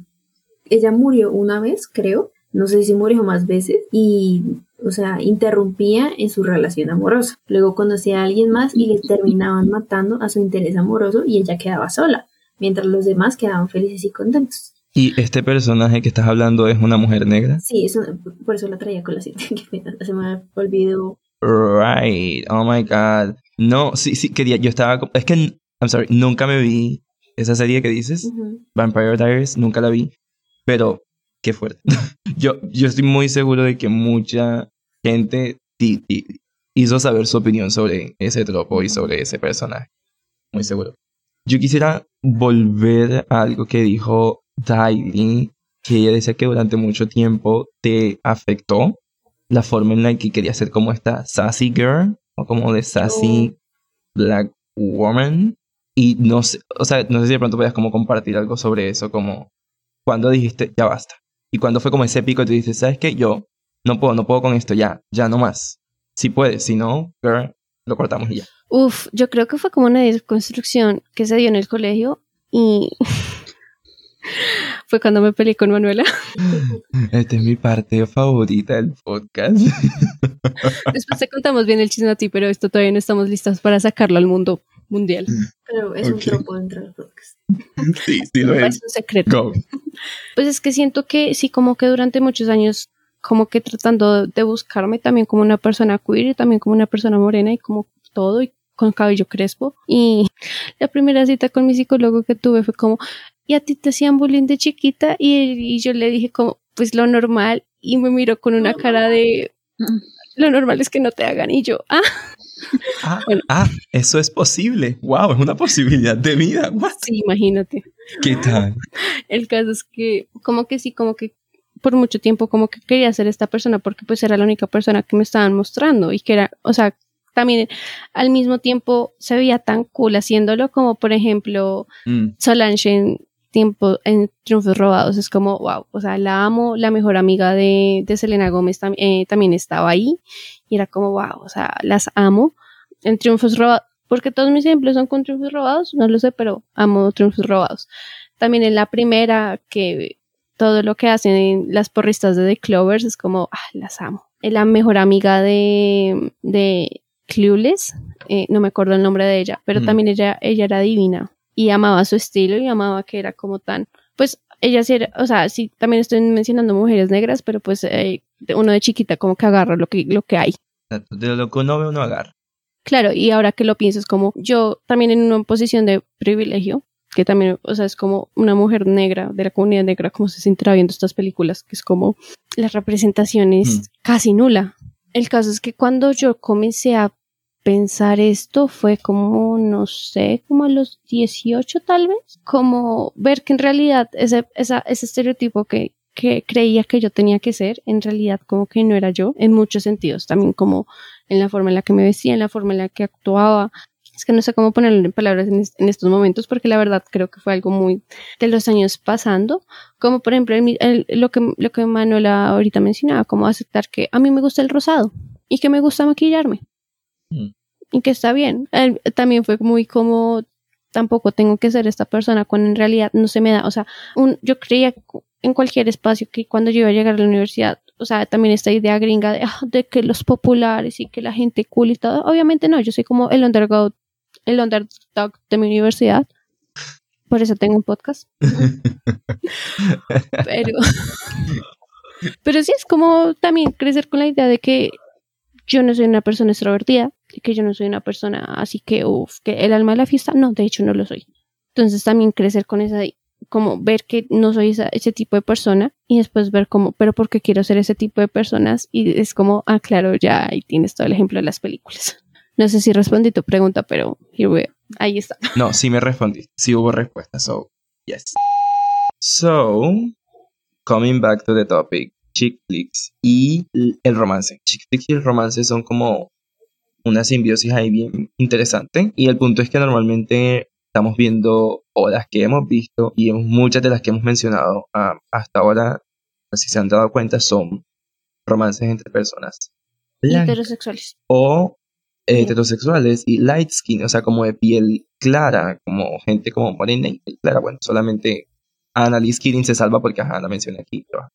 ella murió una vez, creo, no sé si murió más veces, y, o sea, interrumpía en su relación amorosa. Luego conocía a alguien más y le terminaban matando a su interés amoroso y ella quedaba sola, mientras los demás quedaban felices y contentos. Y este personaje que estás hablando es una mujer negra. Sí, eso, por eso la traía con la cita, que se me olvidó. Right. Oh my god. No, sí, sí, quería. Yo estaba. Es que, I'm sorry, nunca me vi esa serie que dices. Vampire Diaries, nunca la vi. Pero, qué fuerte. <laughs> yo, yo estoy muy seguro de que mucha gente hizo saber su opinión sobre ese tropo y sobre ese personaje. Muy seguro. Yo quisiera volver a algo que dijo Daily, que ella decía que durante mucho tiempo te afectó la forma en la que quería ser como esta sassy girl o como de sassy black woman. Y no sé, o sea, no sé si de pronto podías como compartir algo sobre eso, como cuando dijiste, ya basta. Y cuando fue como ese pico, tú dices, ¿sabes qué? Yo no puedo, no puedo con esto, ya, ya no más. Si puedes, si no, girl, lo cortamos y ya. Uf, yo creo que fue como una desconstrucción que se dio en el colegio y <laughs> fue cuando me peleé con Manuela. <laughs> Esta es mi parte favorita del podcast. <laughs> Después te contamos bien el chisme a ti, pero esto todavía no estamos listas para sacarlo al mundo mundial. Pero es un tropo dentro del podcast. <laughs> sí, sí lo Es es. un secreto. Go. <laughs> Pues es que siento que sí, como que durante muchos años, como que tratando de buscarme también como una persona queer y también como una persona morena y como todo y con cabello crespo. Y <laughs> la primera cita con mi psicólogo que tuve fue como, ¿y a ti te hacían bullying de chiquita? Y, y yo le dije como, pues lo normal. Y me miró con una cara de, lo normal es que no te hagan. Y yo, ah, Ah, Bueno. ah, eso es posible. Wow, es una posibilidad de vida. What? sí, imagínate. ¿Qué tal? El caso es que, como que sí, como que por mucho tiempo como que quería ser esta persona porque pues era la única persona que me estaban mostrando y que era, o sea, también al mismo tiempo se veía tan cool haciéndolo como por ejemplo Mm, Solange en tiempo en Triunfos Robados es como wow, o sea, la amo, la mejor amiga de, de Selena Gómez tam- eh, también estaba ahí y era como wow, o sea, las amo en Triunfos Robados, porque todos mis ejemplos son con Triunfos Robados, no lo sé, pero amo Triunfos Robados. También en la primera que todo lo que hacen las porristas de The Clovers es como, ah, las amo. Es la mejor amiga de, de Clueless, eh, no me acuerdo el nombre de ella, pero Mm. también ella, ella era divina y amaba su estilo y amaba que era como tan, pues ella sí era, o sea, sí, también estoy mencionando mujeres negras, pero pues eh, uno de chiquita como que agarra lo que, lo que hay. De lo que uno ve, uno agarra. Claro, y ahora que lo pienso es como yo también en una posición de privilegio, que también, o sea, es como una mujer negra de la comunidad negra, como se sentirá viendo estas películas, que es como la representación es Mm. casi nula. El caso es que cuando yo comencé a pensar esto fue como, no sé, como a los 18 tal vez, como ver que en realidad ese, esa, ese estereotipo que, que creía que yo tenía que ser, en realidad como que no era yo, en muchos sentidos, también como en la forma en la que me vestía, en la forma en la que actuaba. Es que no sé cómo ponerlo en palabras en, es- en estos momentos, porque la verdad creo que fue algo muy de los años pasando, como por ejemplo lo, que, lo que Manuela ahorita mencionaba, como aceptar que a mí me gusta el rosado y que me gusta maquillarme Mm. y que está bien. Él también fue muy como tampoco tengo que ser esta persona cuando en realidad no se me da, o sea, un, yo creía en cualquier espacio que cuando yo iba a llegar a la universidad, o sea, también esta idea gringa de, ah, de que los populares y que la gente cool y todo, obviamente no, yo soy como el underdog, el underdog de mi universidad, por eso tengo un podcast, <laughs> pero <laughs> Pero sí es como también crecer con la idea de que yo no soy una persona extrovertida, que yo no soy una persona así que, uff, que el alma de la fiesta, no, de hecho no lo soy. Entonces también crecer con esa, como ver que no soy esa- ese tipo de persona y después ver como, pero ¿por qué quiero ser ese tipo de personas? Y es como, ah, claro, ya ahí tienes todo el ejemplo de las películas. <laughs> No sé si respondí tu pregunta, pero ahí está. No, sí me respondí. Sí hubo respuesta. So, yes. So, coming back to the topic, chick flicks y el romance. Chick flicks y el romance son como una simbiosis ahí bien interesante. Y el punto es que normalmente estamos viendo, o las que hemos visto, y muchas de las que hemos mencionado ah, hasta ahora, si se han dado cuenta, son romances entre personas blancas Heterosexuales. o heterosexuales y light skin, o sea, como de piel clara, como gente como morena y clara. Bueno, solamente Annalise Keating se salva porque ajá, la mencioné aquí. Pero,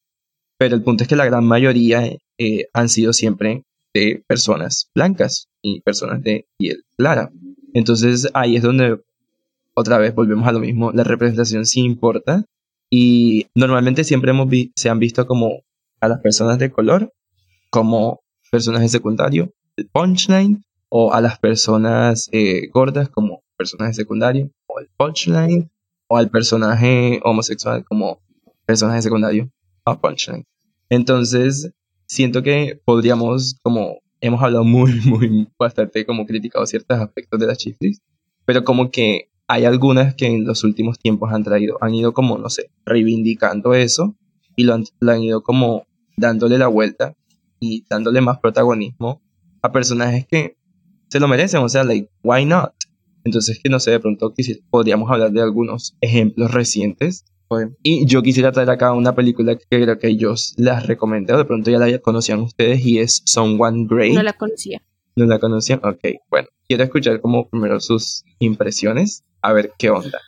pero el punto es que la gran mayoría eh, han sido siempre de personas blancas y personas de piel clara. Entonces ahí es donde otra vez volvemos a lo mismo, la representación sí importa y normalmente siempre hemos vi- se han visto como a las personas de color como personaje secundario, el punchline, o a las personas eh, gordas como personaje secundario, o el punchline, o al personaje homosexual como personaje secundario, o punchline. Entonces, siento que podríamos, como hemos hablado muy, <laughs> muy, bastante, como criticado ciertos aspectos de las chiflis, pero como que hay algunas que en los últimos tiempos han traído, han ido como, no sé, reivindicando eso y lo han, lo han ido como dándole la vuelta y dándole más protagonismo a personajes que se lo merecen, o sea, like, why not? Entonces, que no sé, de pronto podríamos hablar de algunos ejemplos recientes. Y yo quisiera traer acá una película que creo que yo las recomendé, o de pronto ya la conocían ustedes, y es Someone Great. No la conocía. ¿No la conocían? Ok, bueno. Quiero escuchar como primero sus impresiones, a ver qué onda.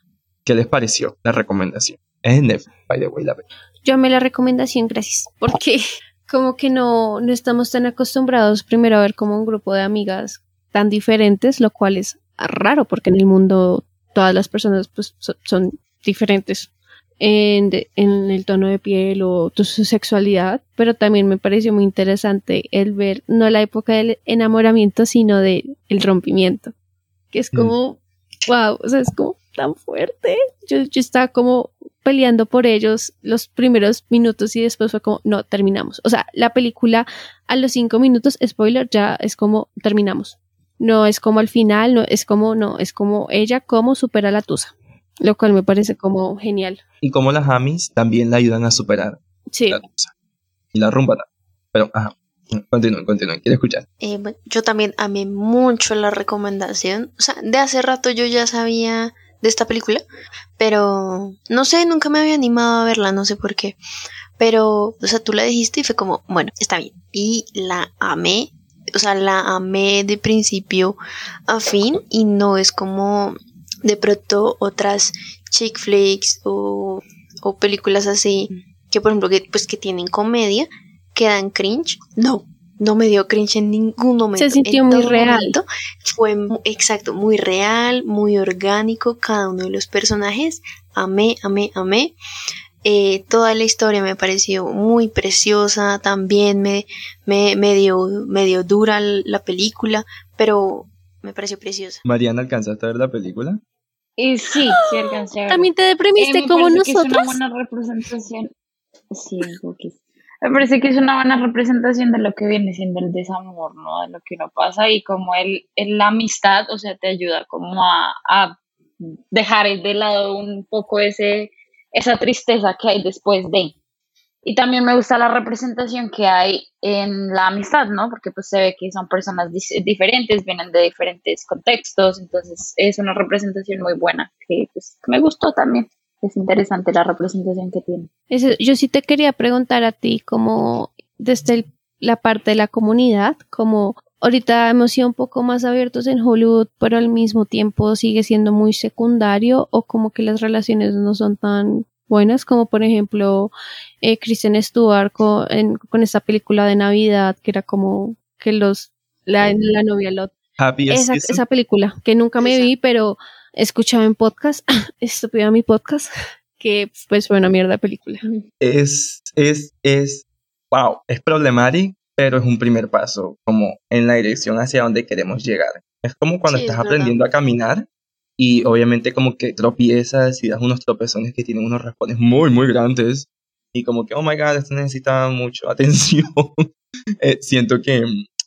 ¿Qué les pareció la recomendación? Es en Netflix, by the way, la película. Yo amé la recomendación, gracias. Porque <laughs> como que no, no estamos tan acostumbrados primero a ver como un grupo de amigas tan diferentes, lo cual es raro porque en el mundo todas las personas pues so- son diferentes en, en el tono de piel o tu- su sexualidad, pero también me pareció muy interesante el ver no la época del enamoramiento, sino de el rompimiento, que es Mm. como, wow, o sea, es como tan fuerte. Yo, yo estaba como peleando por ellos los primeros minutos y después fue como, no, terminamos. O sea, la película a los cinco minutos, spoiler, ya es como terminamos. No es como al final, no es como, no, es como ella como supera la tusa. Lo cual me parece como genial. Y como las Amis también la ayudan a superar Sí. la cosa. Y la rumba también. Pero, ajá. Continúen, continúen. Quiero escuchar. Eh, bueno, yo también amé mucho la recomendación. O sea, de hace rato yo ya sabía de esta película, pero no sé, nunca me había animado a verla, no sé por qué. Pero, o sea, tú la dijiste y fue como, bueno, está bien. Y la amé, o sea, la amé de principio a fin y no es como de pronto otras chick flicks o, o películas así que, por ejemplo, que, pues que tienen comedia, que dan cringe. No, no me dio cringe en ningún momento. Se sintió En muy real. momento Fue exacto, muy real, muy orgánico cada uno de los personajes. Amé, amé, amé. Eh, toda la historia me pareció muy preciosa. También me, me, me dio, me dio dura la película, pero me pareció preciosa. Mariana, ¿alcanzaste a ver la película? Y sí, sí alcancé a ver. También te deprimiste Eh, como parece que nosotros. Es una buena representación. Sí. Me parece que es una buena representación de lo que viene siendo el desamor, ¿no? De lo que uno pasa y como el, el- la amistad, o sea, te ayuda como a, a dejar de lado un poco ese, esa tristeza que hay después de. Y también me gusta la representación que hay en la amistad, ¿no? Porque pues se ve que son personas diferentes, vienen de diferentes contextos, entonces es una representación muy buena que pues me gustó también. Es interesante la representación que tiene. Eso, yo sí te quería preguntar a ti, como desde la parte de la comunidad, como ahorita hemos sido un poco más abiertos en Hollywood, pero al mismo tiempo sigue siendo muy secundario o como que las relaciones no son tan buenas, como por ejemplo eh, Kristen Stewart con, en- con esta película de Navidad, que era como que los la, la novia Lot. Happy esa, esa película que nunca me vi, pero escuchaba en podcast, <laughs> estúpida mi podcast, <laughs> que pues fue una mierda de película. es, es, es wow, es problemático, pero es un primer paso como en la dirección hacia donde queremos llegar. Es como cuando Sí, estás aprendiendo a caminar y obviamente como que tropiezas y das unos tropezones que tienen unos raspones muy, muy grandes y como que, oh my god, esto necesita mucha <laughs> atención. Eh, siento que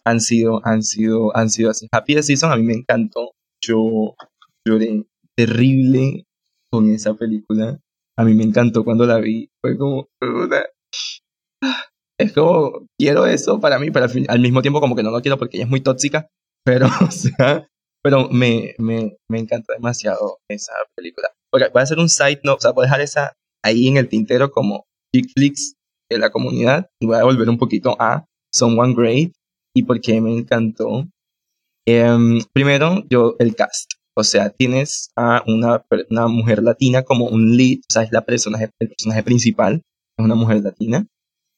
han sido, han sido, han sido así. Happy Season a mí me encantó. Yo lloré terrible con esa película. A mí me encantó cuando la vi. Fue como, es como, quiero eso para mí, pero al mismo tiempo como que no lo quiero porque ella es muy tóxica. Pero, <laughs> o sea, pero me, me, me encantó demasiado esa película. Ok, voy a hacer un side note, o sea, voy a dejar esa ahí en el tintero como chick flicks de la comunidad voy a volver un poquito a Someone Great y por qué me encantó. Em, primero, yo, el cast. O sea, tienes a una, una mujer latina como un lead, o sea, es la personaje, el personaje principal, es una mujer latina.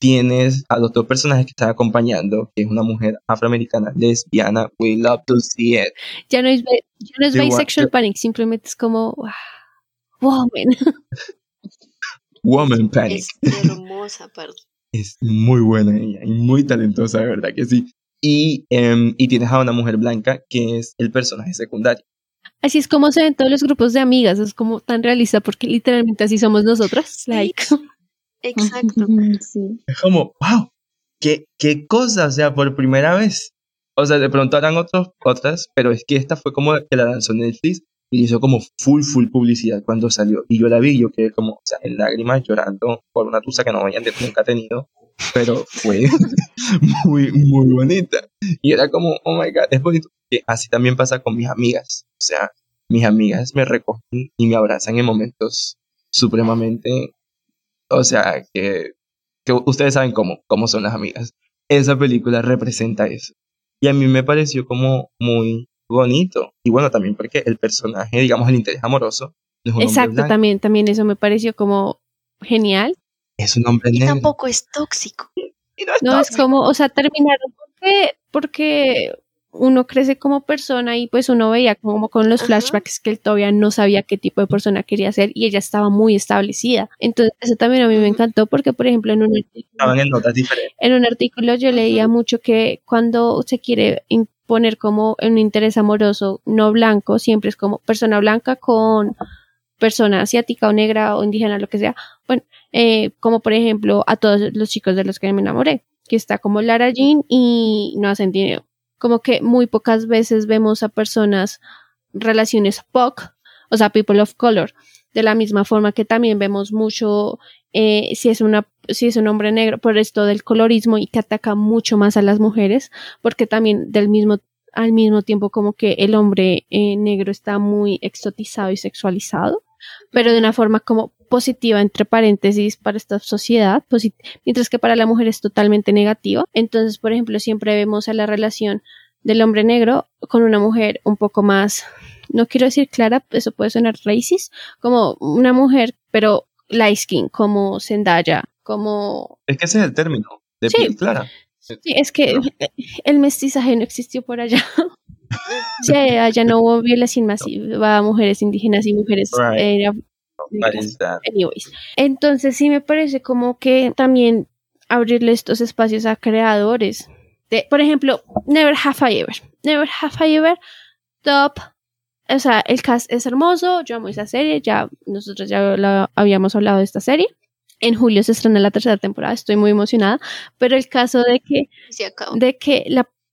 Tienes a los dos personajes que están acompañando, que es una mujer afroamericana, lesbiana. We love to see it. Ya no es, ya no es bisexual panic, simplemente es como, wow, woman. <laughs> Woman Panic. Es hermosa parte. <laughs> Es muy buena ella y muy talentosa, de verdad que sí. Y, em, y tienes a una mujer blanca que es el personaje secundario. Así es como se ven todos los grupos de amigas, es como tan realista porque literalmente así somos nosotras. Like, Exacto. <laughs> Sí. Es como, wow, qué, qué cosa, o sea, por primera vez. O sea, de pronto harán otros, otras, pero es que esta fue como que la lanzó Netflix y hizo como full, full publicidad cuando salió. Y yo la vi, yo quedé como, o sea, en lágrimas llorando por una tusa que no había nunca tenido, pero fue <laughs> muy, muy bonita. Y era como, oh my god, es bonito. Que así también pasa con mis amigas. O sea, mis amigas me recogen y me abrazan en momentos supremamente, o sea, que, que ustedes saben cómo, cómo son las amigas. Esa película representa eso. Y a mí me pareció como muy bonito. Y bueno, también porque el personaje, digamos, el interés amoroso, no es un hombre exacto, también, también eso me pareció como genial. es un hombre Y negro. tampoco es tóxico. Y no No, es tóxico. como, o sea, terminaron porque, porque uno crece como persona y pues uno veía como con los Ajá. flashbacks que él todavía no sabía qué tipo de persona quería ser y ella estaba muy establecida. Entonces, eso también a mí me encantó porque, por ejemplo, en un artículo, en notas diferentes. en un artículo yo leía mucho que cuando se quiere imponer como un interés amoroso no blanco, siempre es como persona blanca con persona asiática o negra o indígena, lo que sea. Bueno, eh, como por ejemplo a todos los chicos de los que me enamoré, que está como Lara Jean y no hacen dinero. Como que muy pocas veces vemos a personas, relaciones POC, o sea, people of color, de la misma forma que también vemos mucho eh, si es una si es un hombre negro por esto del colorismo y que ataca mucho más a las mujeres porque también del mismo al mismo tiempo como que el hombre eh, negro está muy exotizado y sexualizado pero de una forma como positiva entre paréntesis para esta sociedad mientras que para la mujer es totalmente negativa entonces por ejemplo siempre vemos a la relación del hombre negro con una mujer un poco más no quiero decir clara eso puede sonar racist como una mujer pero light skin como Zendaya como Es que ese es el término de Sí. piel clara. sí, es que <laughs> el mestizaje no existió por allá <laughs> sí, allá no hubo violación masiva a mujeres indígenas y mujeres Right. eh? Anyways. Entonces sí me parece como que también abrirle estos espacios a creadores de, por ejemplo Never Have I Ever. Never Have I Ever top o sea el cast es hermoso yo amo esa serie ya nosotros ya la- habíamos hablado de esta serie. En julio se estrena la tercera temporada estoy muy emocionada pero el caso de que de que la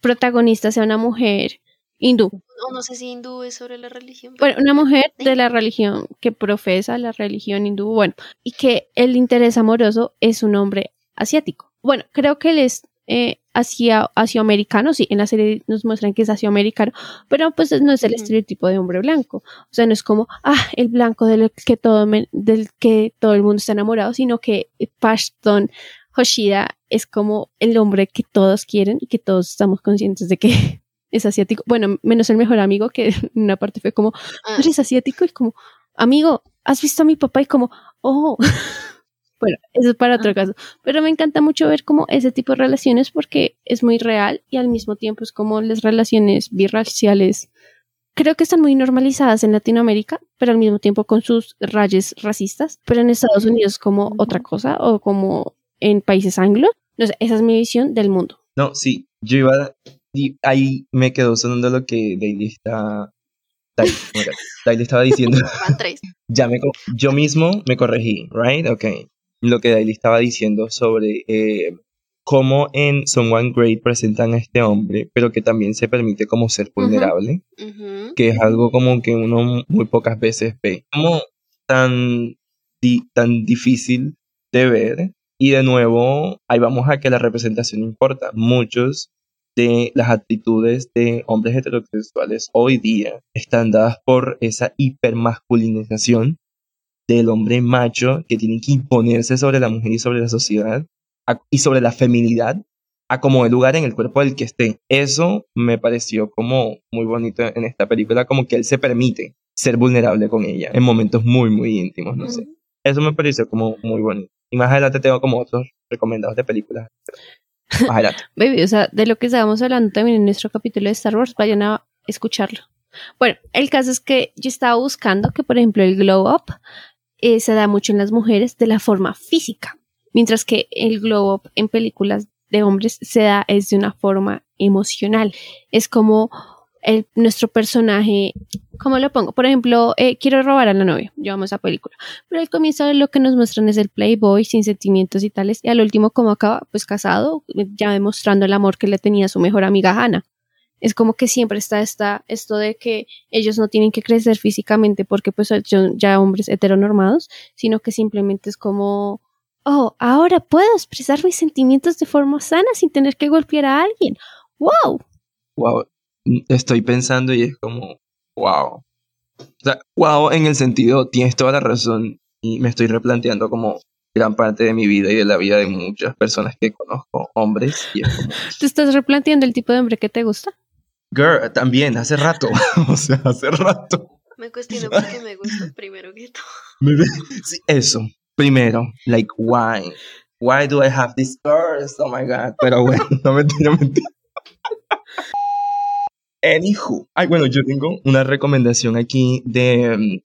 Protagonista sea una mujer hindú. O no sé si hindú es sobre la religión. Bueno, una mujer de la religión que profesa la religión hindú, bueno, y que el interés amoroso es un hombre asiático. Bueno, creo que él es eh, asia, asioamericano, sí, en la serie nos muestran que es asioamericano, pero pues no es el estereotipo de hombre blanco. O sea, no es como, ah, el blanco del que todo, me- del que todo el mundo está enamorado, sino que Pashton Hoshida es como el hombre que todos quieren y que todos estamos conscientes de que <laughs> es asiático. Bueno, menos el mejor amigo que <laughs> en una parte fue como, Ah, ¿tú eres asiático? Y como, amigo, ¿has visto a mi papá? Y como, oh. <laughs> bueno, eso es para otro caso. Pero me encanta mucho ver como ese tipo de relaciones porque es muy real y al mismo tiempo es como las relaciones birraciales. Creo que están muy normalizadas en Latinoamérica, pero al mismo tiempo con sus rayes racistas. Pero en Estados Unidos como otra cosa o como en países anglo. No sé, esa es mi visión del mundo. No, sí, yo iba. Y ahí me quedó sonando lo que Daily está. Daily, <laughs> estaba diciendo. <laughs> Ya me, yo mismo me corregí, right? Ok. Lo que Daily estaba diciendo sobre eh, cómo en Someone Great presentan a este hombre, pero que también se permite como ser vulnerable, que es algo como que uno muy pocas veces ve. Como tan, di- tan difícil de ver. Y de nuevo, ahí vamos a que la representación importa. Muchos de las actitudes de hombres heterosexuales hoy día están dadas por esa hipermasculinización del hombre macho que tiene que imponerse sobre la mujer y sobre la sociedad a- y sobre la feminidad a como el lugar en el cuerpo del que esté. Eso me pareció como muy bonito en esta película, como que él se permite ser vulnerable con ella en momentos muy, muy íntimos, no sé. Eso me pareció como muy bonito. Y más adelante tengo como otros recomendados de películas. Más adelante. <laughs> Baby, o sea, de lo que estábamos hablando también en nuestro capítulo de Star Wars, vayan a escucharlo. Bueno, el caso es que yo estaba buscando que, por ejemplo, el glow up eh, se da mucho en las mujeres de la forma física, mientras que el glow up en películas de hombres se da es de una forma emocional. Es como el, nuestro personaje, ¿cómo lo pongo? Por ejemplo, eh, quiero robar a la novia, yo amo esa película, pero al comienzo lo que nos muestran es el playboy sin sentimientos y tales, y al último como acaba, pues casado, ya demostrando el amor que le tenía a su mejor amiga Hannah. Es como que siempre está esta, esto de que ellos no tienen que crecer físicamente porque pues son ya hombres heteronormados, sino que simplemente es como, oh, ahora puedo expresar mis sentimientos de forma sana sin tener que golpear a alguien. ¡Wow! Wow. Estoy pensando y es como, wow. O sea, wow en el sentido, tienes toda la razón y me estoy replanteando como gran parte de mi vida y de la vida de muchas personas que conozco, hombres, y es como, <laughs> ¿Te estás replanteando el tipo de hombre que te gusta? girl, también, hace rato, <laughs> o sea, hace rato. Me cuestiono por qué me gusta primero que todo. Me sí, eso, primero, like, why? Why do I have these scars? Oh my god, pero bueno, <laughs> no mentira, mentira. Anywho, ay, bueno, yo tengo una recomendación aquí de mm,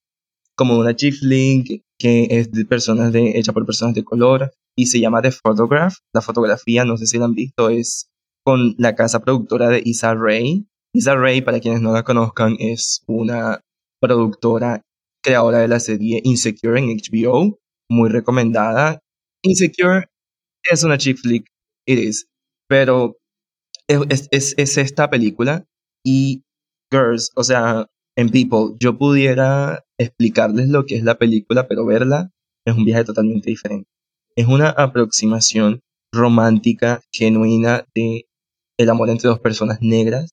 como una chief link que es de personas hecha por personas de color y se llama The Photograph. La fotografía, no sé si la han visto, es con la casa productora de Issa Rae. Issa Rae, para quienes no la conozcan, es una productora creadora de la serie Insecure en HBO, muy recomendada. Insecure es una chick flick, it is, pero es esta película y Girls, o sea, en People, yo pudiera explicarles lo que es la película, pero verla es un viaje totalmente diferente. Es una aproximación romántica, genuina de el amor entre dos personas negras,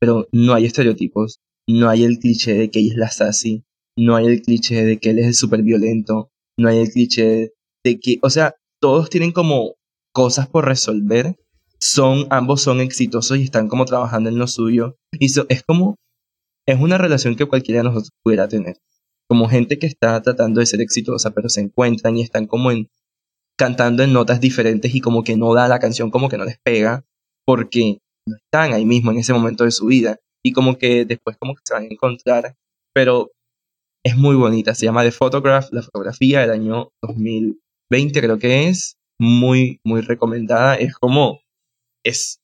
pero no hay estereotipos, no hay el cliché de que ella es la sassy, no hay el cliché de que él es el súper violento, no hay el cliché de que, o sea, todos tienen como cosas por resolver, son, ambos son exitosos y están como trabajando en lo suyo, y so- es como, es una relación que cualquiera de nosotros pudiera tener, como gente que está tratando de ser exitosa, pero se encuentran y están como en, cantando en notas diferentes y como que no da la canción, como que no les pega, porque no están ahí mismo en ese momento de su vida. Y como que después como que se van a encontrar, pero es muy bonita. Se llama The Photograph, la fotografía del año 2020 creo que es. Muy, muy recomendada. Es como, es,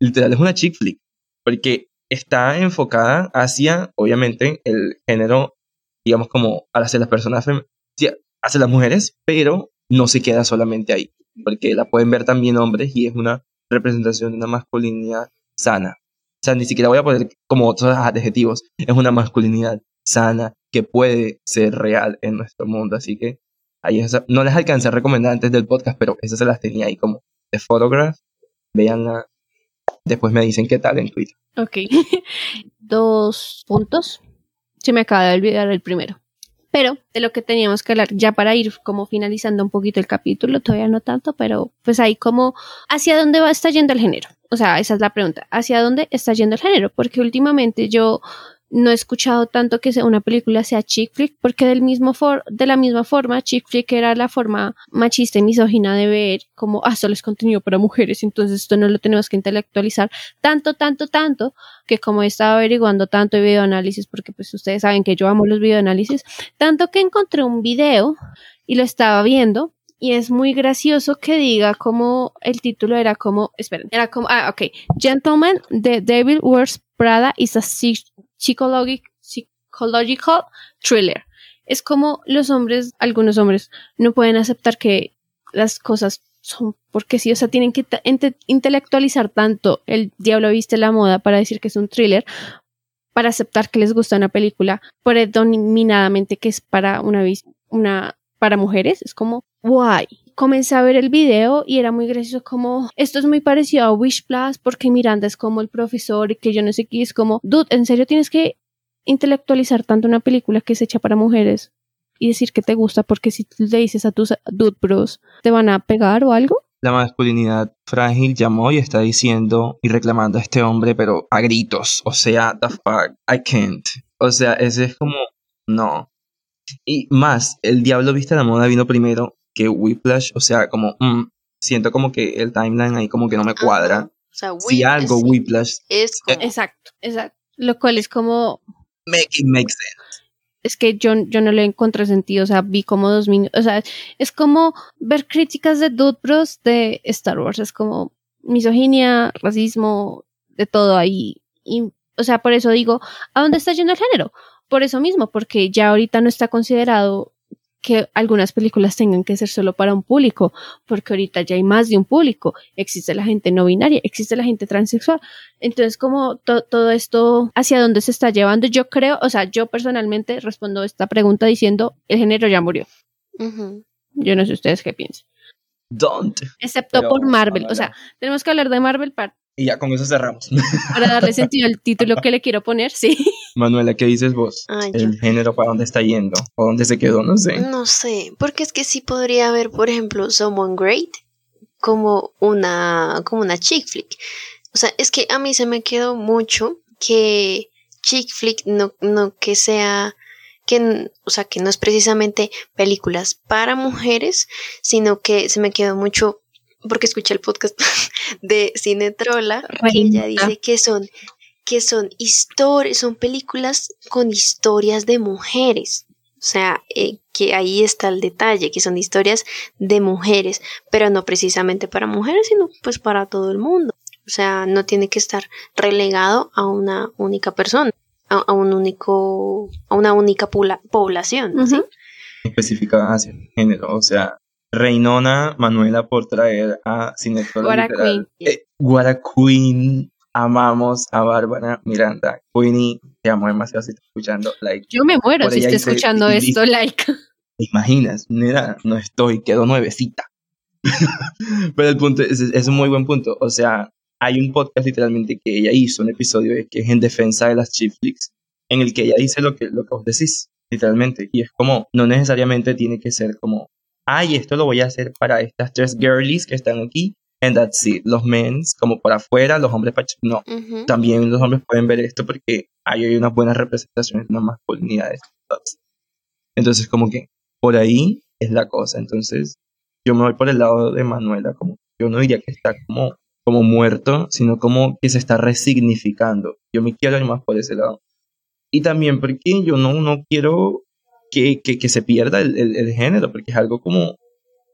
literal, es una chick flick. Porque está enfocada hacia, obviamente, el género, digamos, como hacia las personas, hacia las mujeres, pero no se queda solamente ahí. Porque la pueden ver también hombres y es una representación de una masculinidad sana. O sea, ni siquiera voy a poner como otros adjetivos. Es una masculinidad sana que puede ser real en nuestro mundo. Así que ahí esa- no les alcancé a recomendar antes del podcast, pero esas se las tenía ahí como de Photograph. Veanla. Después me dicen qué tal en Twitter. Ok. <laughs> Dos puntos. Se me acaba de olvidar el primero. Pero de lo que teníamos que hablar, ya para ir como finalizando un poquito el capítulo, todavía no tanto, pero pues ahí como, ¿hacia dónde va está yendo el género? O sea, esa es la pregunta. ¿Hacia dónde está yendo el género? Porque últimamente yo no he escuchado tanto que una película sea chick flick, porque del mismo for de la misma forma, chick flick era la forma machista y misógina de ver como, ah, solo es contenido para mujeres, entonces esto no lo tenemos que intelectualizar tanto, tanto, tanto, que como he estado averiguando tanto de videoanálisis, porque pues ustedes saben que yo amo los videoanálisis, tanto que encontré un video y lo estaba viendo y es muy gracioso que diga como el título era como, esperen, era como, ah, ok, Gentleman, The Devil Wears Prada is a psychologic, psychological thriller. Es como los hombres, algunos hombres, no pueden aceptar que las cosas son porque sí, o sea, tienen que intelectualizar tanto el diablo viste la moda para decir que es un thriller, para aceptar que les gusta una película predominadamente que es para una, una para mujeres, es como, guay. Comencé a ver el video y era muy gracioso como, esto es muy parecido a Wish Plus porque Miranda es como el profesor y que yo no sé qué, es como, dude, ¿en serio tienes que intelectualizar tanto una película que es hecha para mujeres y decir que te gusta porque si le dices a tus dude bros, te van a pegar o algo? La masculinidad frágil llamó y está diciendo y reclamando a este hombre, pero a gritos. O sea, the fuck, I can't. O sea, ese es como, no. Y más, el diablo viste la moda vino primero que Whiplash. O sea, como, mm, siento como que el timeline ahí como que no me cuadra. O sea, Si algo, Whiplash, es como- Exacto, exacto. Lo cual es como, make it make sense. es que yo, yo no le encontré sentido, o sea, vi como dos minutos, o sea, es como ver críticas de Dude Bros de Star Wars, es como misoginia, racismo, de todo ahí. Y, o sea, por eso digo, ¿a dónde está yendo el género? Por eso mismo, porque ya ahorita no está considerado que algunas películas tengan que ser solo para un público, porque ahorita ya hay más de un público, existe la gente no binaria, existe la gente transexual, entonces como to- todo esto hacia dónde se está llevando, yo creo, o sea, yo personalmente respondo esta pregunta diciendo, el género ya murió, yo no sé ustedes qué piensan, Don't. excepto Pero, por Marvel, o sea, tenemos que hablar de Marvel para, Y ya con eso cerramos. <laughs> para darle sentido al título que le quiero poner, sí. Manuela, ¿qué dices vos? Ay, yo- el género para dónde está yendo o dónde se quedó, no sé. No sé, porque es que sí podría haber, por ejemplo, Someone Great como una, como una chick flick. O sea, es que a mí se me quedó mucho que chick flick no, no que sea, que, o sea, que no es precisamente películas para mujeres, sino que se me quedó mucho, porque escuché el podcast <laughs> de Cine Trola, que ella dice que son que son historias, son películas con historias de mujeres. O sea, eh, que ahí está el detalle, que son historias de mujeres, pero no precisamente para mujeres, sino pues para todo el mundo. O sea, no tiene que estar relegado a una única persona, a, a un único, a una única pobla- población. ¿sí? Ujú. específica hacia el género. O sea, Reinona Manuela por traer a literal. Eh, Guara Queen. Amamos a Bárbara Miranda. Queenie, te amo demasiado si estás escuchando. Like, Yo me muero Por si hice- escuchando esto, like. ¿te imaginas? Nena, no estoy, quedo nuevecita. <laughs> Pero el punto es, es un muy buen punto. O sea, hay un podcast literalmente que ella hizo, un episodio que es en defensa de las chick flicks, en el que ella dice lo que, lo que vos decís, literalmente. Y es como, no necesariamente tiene que ser como, ay, esto lo voy a hacer para estas tres girlies que están aquí, and that's it. Los mens, como por afuera, los hombres. No, Ujú. también los hombres pueden ver esto porque hay, hay unas buenas representaciones de unas masculinidades. Entonces, como que por ahí es la cosa. Entonces, yo me voy por el lado de Manuela, como yo no diría que está como como muerto, sino como que se está resignificando. Yo me quiero ir más por ese lado. Y también porque yo no, no quiero que, que, que se pierda el, el, el, género, porque es algo como,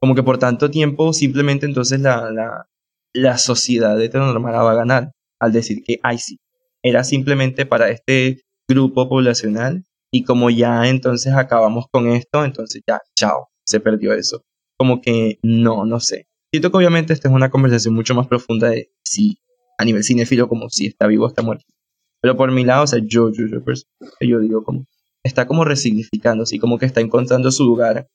como que por tanto tiempo simplemente entonces la, la, la sociedad heteronormada va a ganar al decir que, ay sí, era simplemente para este grupo poblacional y como ya entonces acabamos con esto, entonces ya, chao, se perdió eso. Como que no, no sé. Siento que obviamente esta es una conversación mucho más profunda de si a nivel cinéfilo como si está vivo o está muerto. Pero por mi lado, o sea, yo, yo, yo, yo digo como, está como resignificando, así como que está encontrando su lugar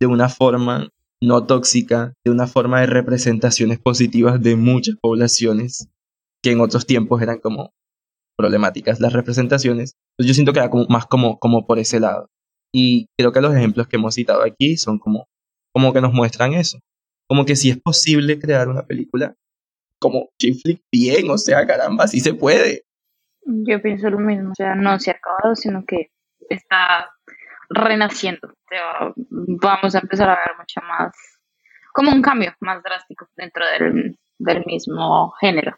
de una forma no tóxica, de una forma de representaciones positivas de muchas poblaciones que en otros tiempos eran como problemáticas las representaciones. Yo siento que era como, más como, como por ese lado. Y creo que los ejemplos que hemos citado aquí son como, como que nos muestran eso. Como que si es posible crear una película como chick flick bien, o sea, caramba, sí se puede. Yo pienso lo mismo, o sea, no se ha acabado, sino que está renaciendo. O sea, vamos a empezar a ver mucho más, como un cambio más drástico dentro del, del mismo género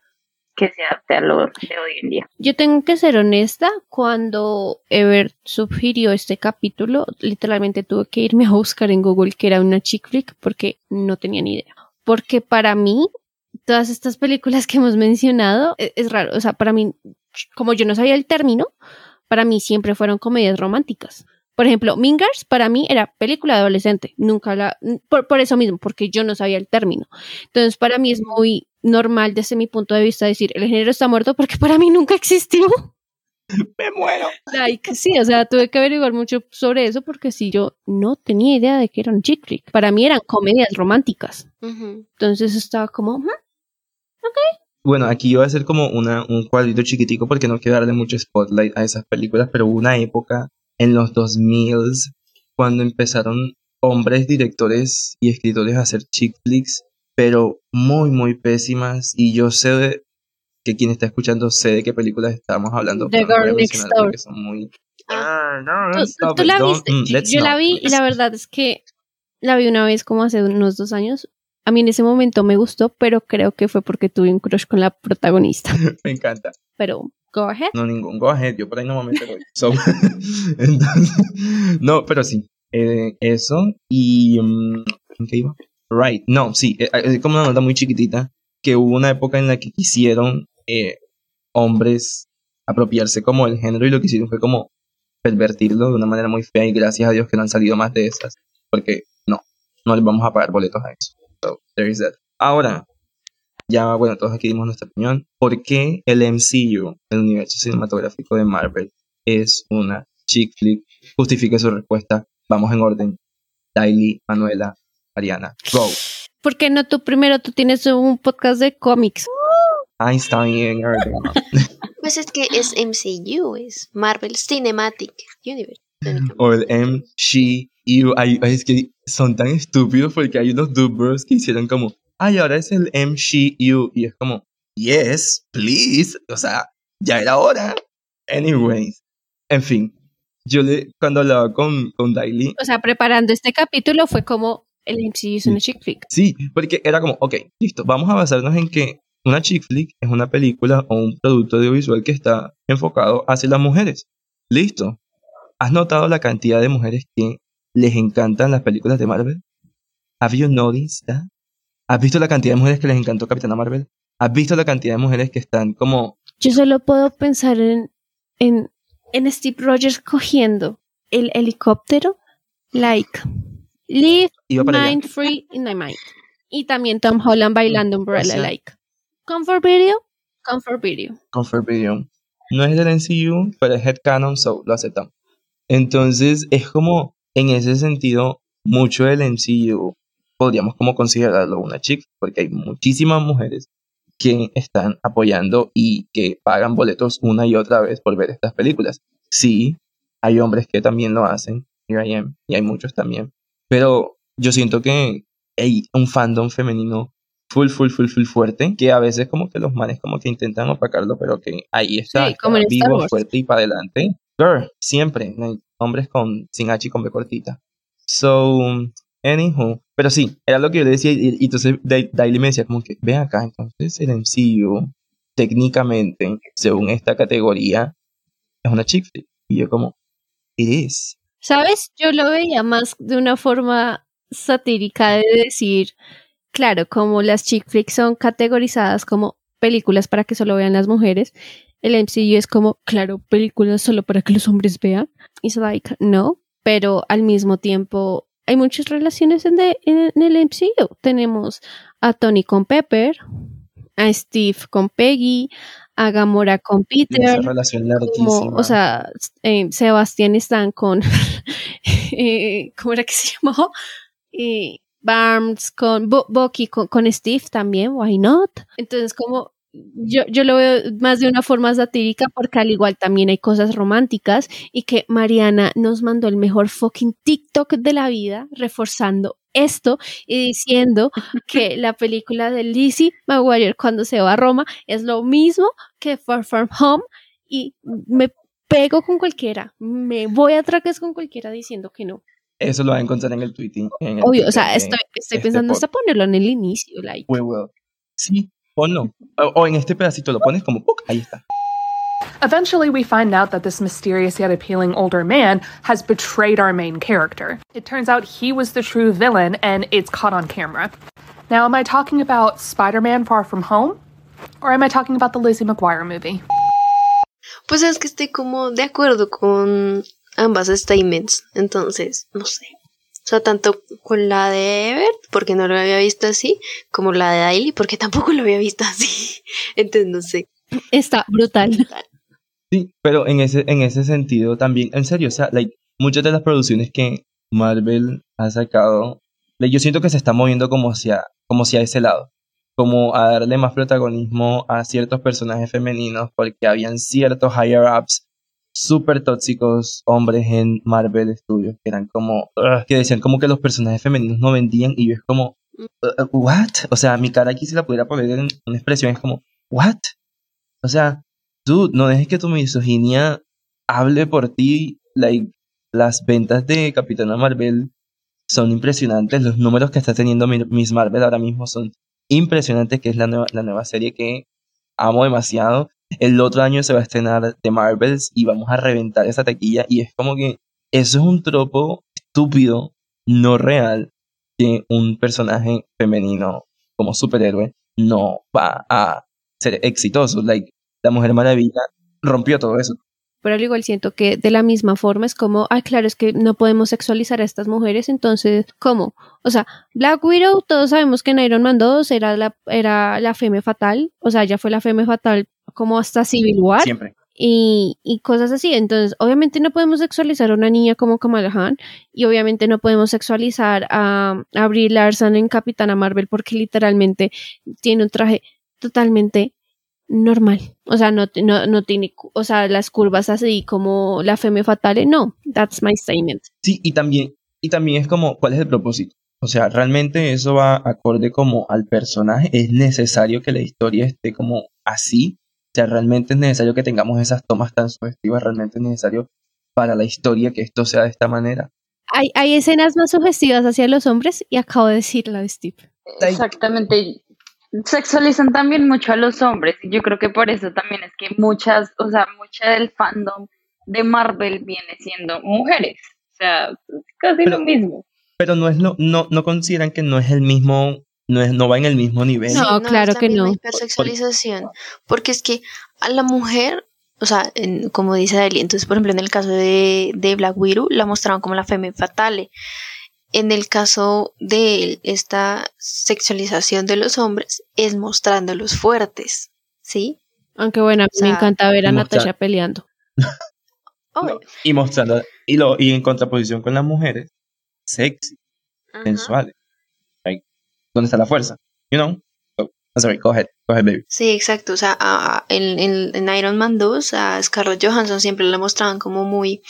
que se adapte a lo de hoy en día. Yo tengo que ser honesta, cuando Ever sugirió este capítulo, literalmente tuve que irme a buscar en Google que era una chick flick porque no tenía ni idea. Porque para mí, todas estas películas que hemos mencionado, es, es raro, o sea, para mí, como yo no sabía el término, para mí siempre fueron comedias románticas. Por ejemplo, Mingers para mí era película de adolescente, nunca la, por, por, eso mismo, porque yo no sabía el término. Entonces, para mí es muy normal desde mi punto de vista decir, el género está muerto porque para mí nunca existió. <laughs> Me muero. Like, sí, o sea, tuve que averiguar mucho sobre eso porque si yo no tenía idea de que eran chick flick. Para mí eran comedias románticas. Uh -huh. Entonces estaba como, huh, ok. Bueno, aquí yo voy a hacer como una, un cuadrito chiquitico porque no quiero darle mucho spotlight a esas películas, pero hubo una época en los 2000 cuando empezaron hombres directores y escritores a hacer chick flicks, pero muy, muy pésimas. Y yo sé de, que quien está escuchando sé de qué películas estamos hablando. The Girl Next Door. Que son muy... Ah, no, ¿Tú, ¿tú la viste? Mm, yo, yo la vi y la verdad es que la vi una vez como hace unos dos años. A mí en ese momento me gustó, pero creo que fue porque tuve un crush con la protagonista. <laughs> me encanta. Pero Go ahead. No, ningún go ahead. Yo por ahí no me meto. So, <laughs> entonces, no, pero sí. Eh, eso. Y. Um, ¿En qué iba? Right. No, sí. Es eh, como una nota muy chiquitita. Que hubo una época en la que quisieron eh, hombres apropiarse como el género y lo que hicieron fue como pervertirlo de una manera muy fea. Y gracias a Dios que no han salido más de esas. Porque no, no les vamos a pagar boletos a eso. So, there is that. Ahora, ya, bueno, todos aquí dimos nuestra opinión. ¿Por qué el MCU, el universo cinematográfico de Marvel, es una chick flick? Justifique su respuesta. Vamos en orden. Daily, Manuela, Ariana, go. ¿Por qué no tú primero? Tú tienes un podcast de cómics. Está bien, <laughs> Pues es que es MCU, es Marvel Cinematic Universe. O el MCU. Ay, es que son tan estúpidos porque hay unos dubers que hicieron como ay, ahora es el MCU. Y es como, yes, please. O sea, ya era hora. Anyways. En fin, yo le, cuando hablaba con, con Daily. O sea, preparando este capítulo fue como el MCU es una chick flick. Sí, porque era como, ok, listo, vamos a basarnos en que una chick flick es una película o un producto audiovisual que está enfocado hacia las mujeres. Listo. ¿Has notado la cantidad de mujeres que les encantan las películas de Marvel? Have you noticed that? ¿Has visto la cantidad de mujeres que les encantó Capitana Marvel? ¿Has visto la cantidad de mujeres que están como... Yo solo puedo pensar en, en, en Steve Rogers cogiendo el helicóptero, like, live mind free in my mind. Y también Tom Holland bailando Umbrella, o sea, like. Comfort video, comfort video. Comfort video. No es del NCU, pero es headcanon, so lo aceptamos. Entonces, es como, en ese sentido, mucho del MCU podríamos como considerarlo una chick, porque hay muchísimas mujeres que están apoyando y que pagan boletos una y otra vez por ver estas películas. Sí, hay hombres que también lo hacen, here I am, y hay muchos también, pero yo siento que hay un fandom femenino full, full, full, full fuerte, que a veces como que los manes como que intentan opacarlo, pero que ahí está, sí, como está vivo, fuerte y para adelante. Girl, siempre, hombres con sin H y con B cortita. So, Anywho, pero sí, era lo que yo decía y, entonces Da- Daily me decía como que, ve acá, entonces el MCU técnicamente, según esta categoría, es una chick flick. Y yo como, it is. ¿Sabes? Yo lo veía más de una forma satírica de decir, claro, como las chick flicks son categorizadas como películas para que solo vean las mujeres, el MCU es como, claro, películas solo para que los hombres vean. It's like, no, pero al mismo tiempo hay muchas relaciones en, de- en- en el MCU. Tenemos a Tony con Pepper, a Steve con Peggy, a Gamora con Y esa Peter relación como, o sea, eh, Sebastián Stan con, <laughs> eh, ¿cómo era que se llamó? Eh, Barnes con, Bucky con, con Steve también, why not? Entonces, como, yo, yo lo veo más de una forma satírica porque al igual también hay cosas románticas y que Mariana nos mandó el mejor fucking TikTok de la vida reforzando esto y diciendo <laughs> que la película de Lizzie McGuire cuando se va a Roma es lo mismo que Far From Home y me pego con cualquiera, me voy a traques con cualquiera diciendo que no. Eso lo va a encontrar en el tweeting. En el Obvio, o sea, estoy, estoy este pensando hasta ponerlo en el inicio, like. We will. Sí, ponlo. O, o en este pedacito lo pones como, ¡puc! ahí está. Eventually, we find out that this mysterious yet appealing older man has betrayed our main character. It turns out he was the true villain, and it's caught on camera. Now, am I talking about Spider Man Far From Home? Or am I talking about the Lizzie McGuire movie? Pues es que estoy como de acuerdo con ambas statements. Entonces, no sé. O sea, tanto con la de Ebert, porque no lo había visto así, como la de Daily, porque <laughs> tampoco lo había visto así. Entonces, no sé. Está brutal. Sí, pero en ese, en ese sentido también, en serio, o sea, like, muchas de las producciones que Marvel ha sacado, like, yo siento que se está moviendo como hacia, como hacia ese lado, como a darle más protagonismo a ciertos personajes femeninos, porque habían ciertos higher ups súper tóxicos hombres en Marvel Studios, que eran como, ugh, que decían como que los personajes femeninos no vendían, y yo es como, uh, uh, what? O sea, mi cara aquí si la pudiera poner en una expresión es como, what? O sea, dude, no dejes que tu misoginia hable por ti. Like, las ventas de Capitana Marvel son impresionantes. Los números que está teniendo Mi- Miss Marvel ahora mismo son impresionantes, que es la nueva, la nueva serie que amo demasiado. El otro año se va a estrenar The Marvels y vamos a reventar esa taquilla. Y es como que eso es un tropo estúpido, no real, que un personaje femenino como superhéroe no va a ser exitoso. Like, la Mujer Maravilla rompió todo eso. Pero al igual siento que de la misma forma es como, ay, claro, es que no podemos sexualizar a estas mujeres, entonces, ¿cómo? O sea, Black Widow, todos sabemos que en Iron Man 2 era la, era la feme fatal, o sea, ya fue la feme fatal como hasta Civil War. Siempre. y, y cosas así. Entonces, obviamente no podemos sexualizar a una niña como Kamala Khan y obviamente no podemos sexualizar a, a Brie Larson en Capitana Marvel porque literalmente tiene un traje totalmente normal. O sea, no, no, no tiene, o sea, las curvas así como la femme fatale, no. That's my statement. Sí, y también, y también es como, ¿cuál es el propósito? O sea, realmente eso va acorde como al personaje. Es necesario que la historia esté como así. O sea, realmente es necesario que tengamos esas tomas tan sugestivas. Realmente es necesario para la historia que esto sea de esta manera. Hay, hay escenas más sugestivas hacia los hombres y acabo de decir la de Steve. Exactamente. Sexualizan también mucho a los hombres y yo creo que por eso también es que muchas, o sea, mucha del fandom de Marvel viene siendo mujeres. O sea, es casi lo mismo. Pero no es lo, no, no consideran que no es el mismo, no es, no va en el mismo nivel. No, Sí, claro es la que misma no. Hipersexualización. Porque es que a la mujer, o sea, en- como dice Adeli, entonces, por ejemplo, en el caso de, de Black Widow, la mostraron como la femme fatale. En el caso de esta sexualización de los hombres, es mostrándolos fuertes, ¿sí? Aunque bueno, O sea, me encanta ver a mostrar- Natasha peleando. <laughs> Oh, Y mostrando, y, lo, y en contraposición con las mujeres, sexy, sensuales. ¿Dónde está la fuerza? You know? So, I'm sorry, go ahead, go ahead, baby. Sí, exacto. O sea, a- a- en, en- en Iron Man 2 a Scarlett Johansson siempre la mostraban como muy...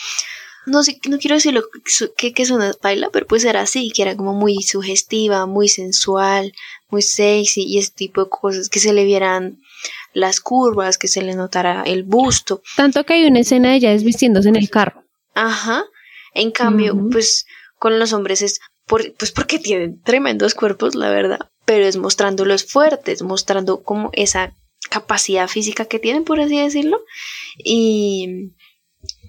No sé, no quiero decirlo su- que, que es una baila, pero pues era así, que era como muy sugestiva, muy sensual, muy sexy y ese tipo de cosas, que se le vieran las curvas, que se le notara el busto. Tanto que hay una escena de ella desvistiéndose en el carro. Ajá. En cambio, pues con los hombres es por, pues porque tienen tremendos cuerpos, la verdad, pero es mostrándolos fuertes, mostrando como esa capacidad física que tienen, por así decirlo, y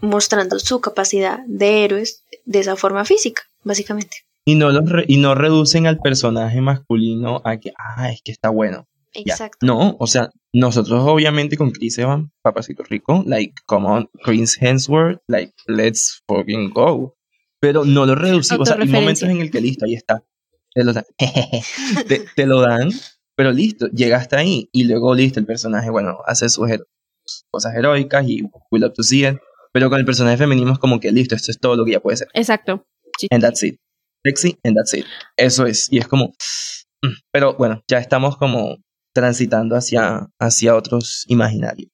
mostrando su capacidad de héroes de esa forma física, básicamente. Y no, los re- y no reducen al personaje masculino a que, ah, es que está bueno. Ya. Exacto. No, o sea, nosotros obviamente con Chris Evans, papacito rico, like, come on, Chris Hemsworth, like, let's fucking go. Pero no lo reducimos, o sea, hay momentos en el que listo, ahí está. Te lo dan, <laughs> te, te lo dan, pero listo, llega hasta ahí. Y luego listo, el personaje, bueno, hace sus hero- cosas heroicas y we love to see it. Pero con el personaje femenino es como que listo, esto es todo lo que ya puede ser. Exacto. Sí. And that's it. Sexy, and that's it. Eso es. Y es como. mm, Pero bueno, ya estamos como transitando hacia, hacia otros imaginarios.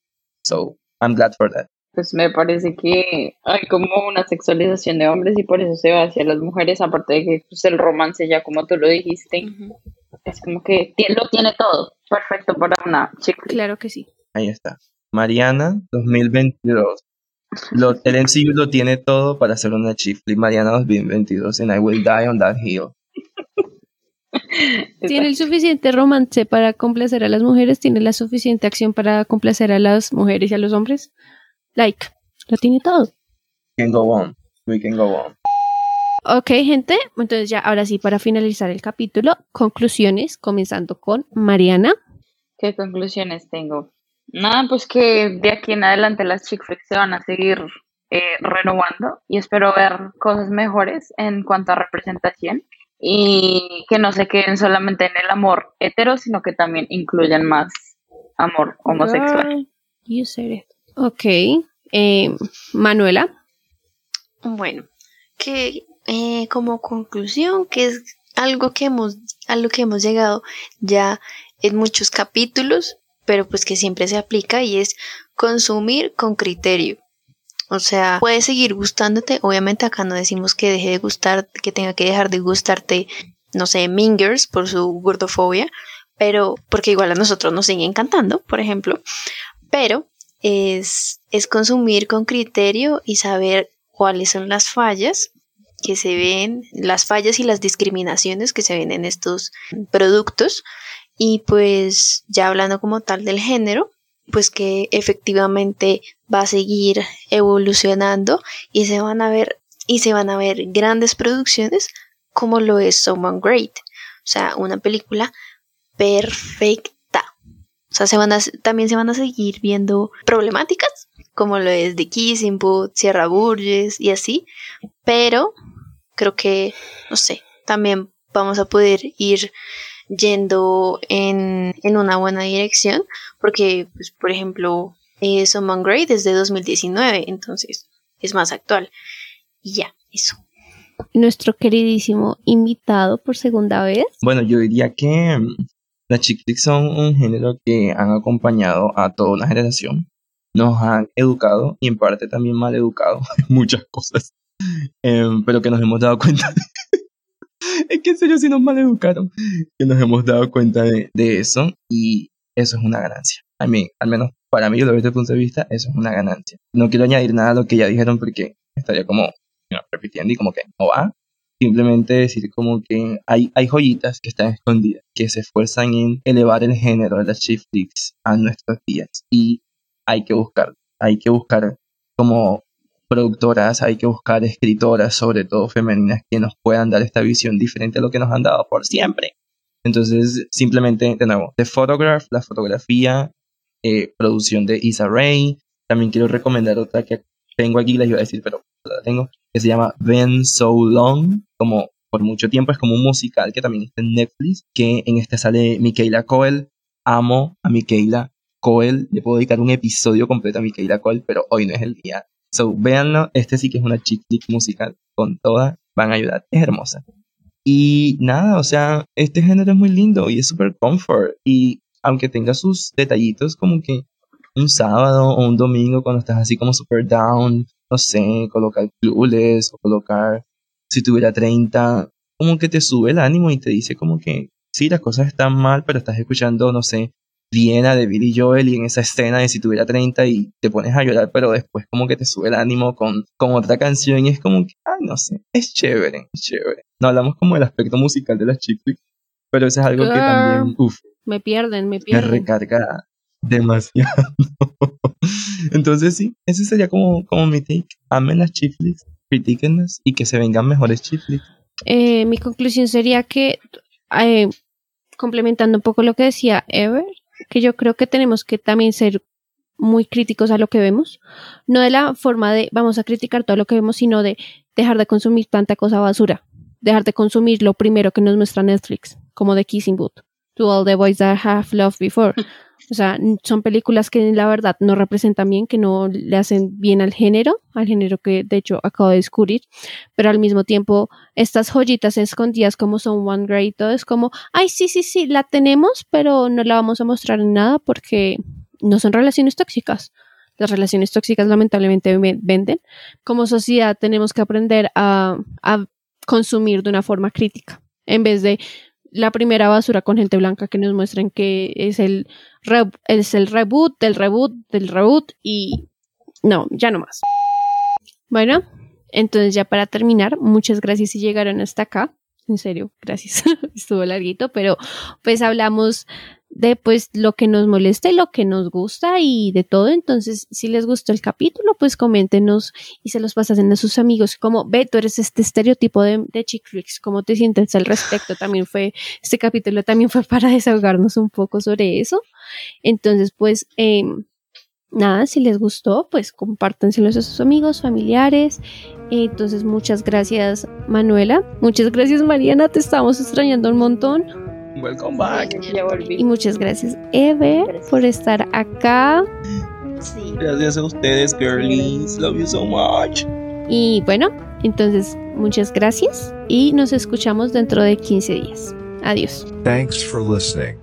So, I'm glad for that. Pues me parece que hay como una sexualización de hombres y por eso se va hacia las mujeres, aparte de que pues, el romance, ya como tú lo dijiste, es como que lo tiene todo. Perfecto para una flick. Claro que sí. Ahí está. Mariana 2022. Lo, el MCU lo tiene todo para hacer una chifli. Mariana 2022. And I will die on that hill. <laughs> Tiene el suficiente romance para complacer a las mujeres, tiene la suficiente acción para complacer a las mujeres y a los hombres. Like, lo tiene todo. We can go on. We can go on. Ok, gente, entonces ya ahora sí, para finalizar el capítulo, conclusiones, comenzando con Mariana. ¿Qué conclusiones tengo? Nada, pues que de aquí en adelante las chick flicks se van a seguir eh, renovando y espero ver cosas mejores en cuanto a representación y que no se queden solamente en el amor hetero, sino que también incluyan más amor homosexual. Girl, you said it. Ok, eh, Manuela. Bueno, que eh, como conclusión, que es algo que hemos, a lo que hemos llegado ya en muchos capítulos, pero pues que siempre se aplica y es consumir con criterio. O sea, puede seguir gustándote, obviamente acá no decimos que deje de gustar, que tenga que dejar de gustarte, no sé, Mingers por su gordofobia, pero porque igual a nosotros nos sigue encantando, por ejemplo, pero es, es consumir con criterio y saber cuáles son las fallas que se ven, las fallas y las discriminaciones que se ven en estos productos. Y pues ya hablando como tal del género, pues que efectivamente va a seguir evolucionando y se van a ver y se van a ver grandes producciones como lo es Someone Great, o sea, una película perfecta. O sea, se van a, también se van a seguir viendo problemáticas como lo es de Kissing Booth, Sierra Burgess y así, pero creo que, no sé, también vamos a poder ir yendo en, en una buena dirección, porque, pues, por ejemplo, eh, Someone Great es de 2019, entonces es más actual. Y ya, eso. Nuestro queridísimo invitado por segunda vez. Bueno, yo diría que mm, las chick flicks son un género que han acompañado a toda una generación. Nos han educado y en parte también mal educado <laughs> muchas cosas. Em, pero que nos hemos dado cuenta. <laughs> es que en serio sí nos mal educaron. Que nos hemos dado cuenta de, eso y eso es una ganancia. A mí, al menos para mí, desde este punto de vista, eso es una ganancia. No quiero añadir nada a lo que ya dijeron porque estaría como know, repitiendo y como que no va simplemente decir como que hay, hay joyitas que están escondidas, que se esfuerzan en elevar el género de las chick flicks a nuestros días y hay que buscar, hay que buscar como productoras, hay que buscar escritoras, sobre todo femeninas, que nos puedan dar esta visión diferente a lo que nos han dado por siempre. Entonces, simplemente, de nuevo, The Photograph, la fotografía, eh, producción de Issa Rae. También quiero recomendar otra que tengo aquí, la iba a decir, pero la tengo, que se llama Ben So Long, como por mucho tiempo, es como un musical que también está en Netflix, que en este sale Michaela Coel. Amo a Michaela Coel, le puedo dedicar un episodio completo a Michaela Coel, pero hoy no es el día. So, véanlo, este sí que es una chick flick musical, con toda, van a ayudar, es hermosa. Y nada, o sea, este género es muy lindo y es super comfort. Y aunque tenga sus detallitos, como que un sábado o un domingo cuando estás así como super down, no sé, colocar clueless o colocar si tuviera 30, como que te sube el ánimo y te dice como que sí, las cosas están mal, pero estás escuchando, no sé, Viena de Billy Joel y en esa escena de si tuviera 30 y te pones a llorar, pero después como que te sube el ánimo con, con otra canción y es como que, ay, no sé, es chévere, es chévere. No hablamos como del aspecto musical de las chick pero eso es algo que también, uff, Me pierden, me me pierden. recarga demasiado. <laughs> Entonces sí, ese sería como, como mi take. Amen las chick flicks, critíquenlas y que se vengan mejores chick flicks. Eh, mi conclusión sería que, eh, complementando un poco lo que decía Ever, que yo creo que tenemos que también ser muy críticos a lo que vemos, no de la forma de vamos a criticar todo lo que vemos, sino de dejar de consumir tanta cosa basura, dejar de consumir lo primero que nos muestra Netflix, como The Kissing Booth, To All the Boys That Have Loved Before. O sea, son películas que la verdad no representan bien, que no le hacen bien al género, al género que de hecho acabo de descubrir, pero al mismo tiempo estas joyitas escondidas como son One Grey y todo es como, ay, sí, sí, sí, la tenemos, pero no la vamos a mostrar en nada porque no son relaciones tóxicas. Las relaciones tóxicas lamentablemente ve- venden. Como sociedad tenemos que aprender a, a consumir de una forma crítica, en vez de la primera basura con gente blanca que nos muestren que es el, es el reboot del reboot del reboot y no, ya no más. Bueno, entonces ya para terminar, muchas gracias si llegaron hasta acá. En serio, gracias. <laughs> Estuvo larguito, pero pues hablamos de pues lo que nos molesta y lo que nos gusta y de todo. Entonces, si les gustó el capítulo, pues coméntenos y se los pasen a sus amigos. Como, ve, tú eres este estereotipo de, de chick flicks, ¿cómo te sientes al respecto? También fue, este capítulo también fue para <laughs> desahogarnos un poco sobre eso. Entonces, pues, eh, nada, si les gustó, pues compártanselos a sus amigos, familiares. Entonces, muchas gracias, Manuela. Muchas gracias, Mariana. Te estamos extrañando un montón. Welcome back. Ya volví. Y muchas gracias, Eve, por estar acá. Sí. Gracias a ustedes, girlies. Love you so much. Y bueno, entonces, muchas gracias y nos escuchamos dentro de 15 días. Adiós. Thanks for listening.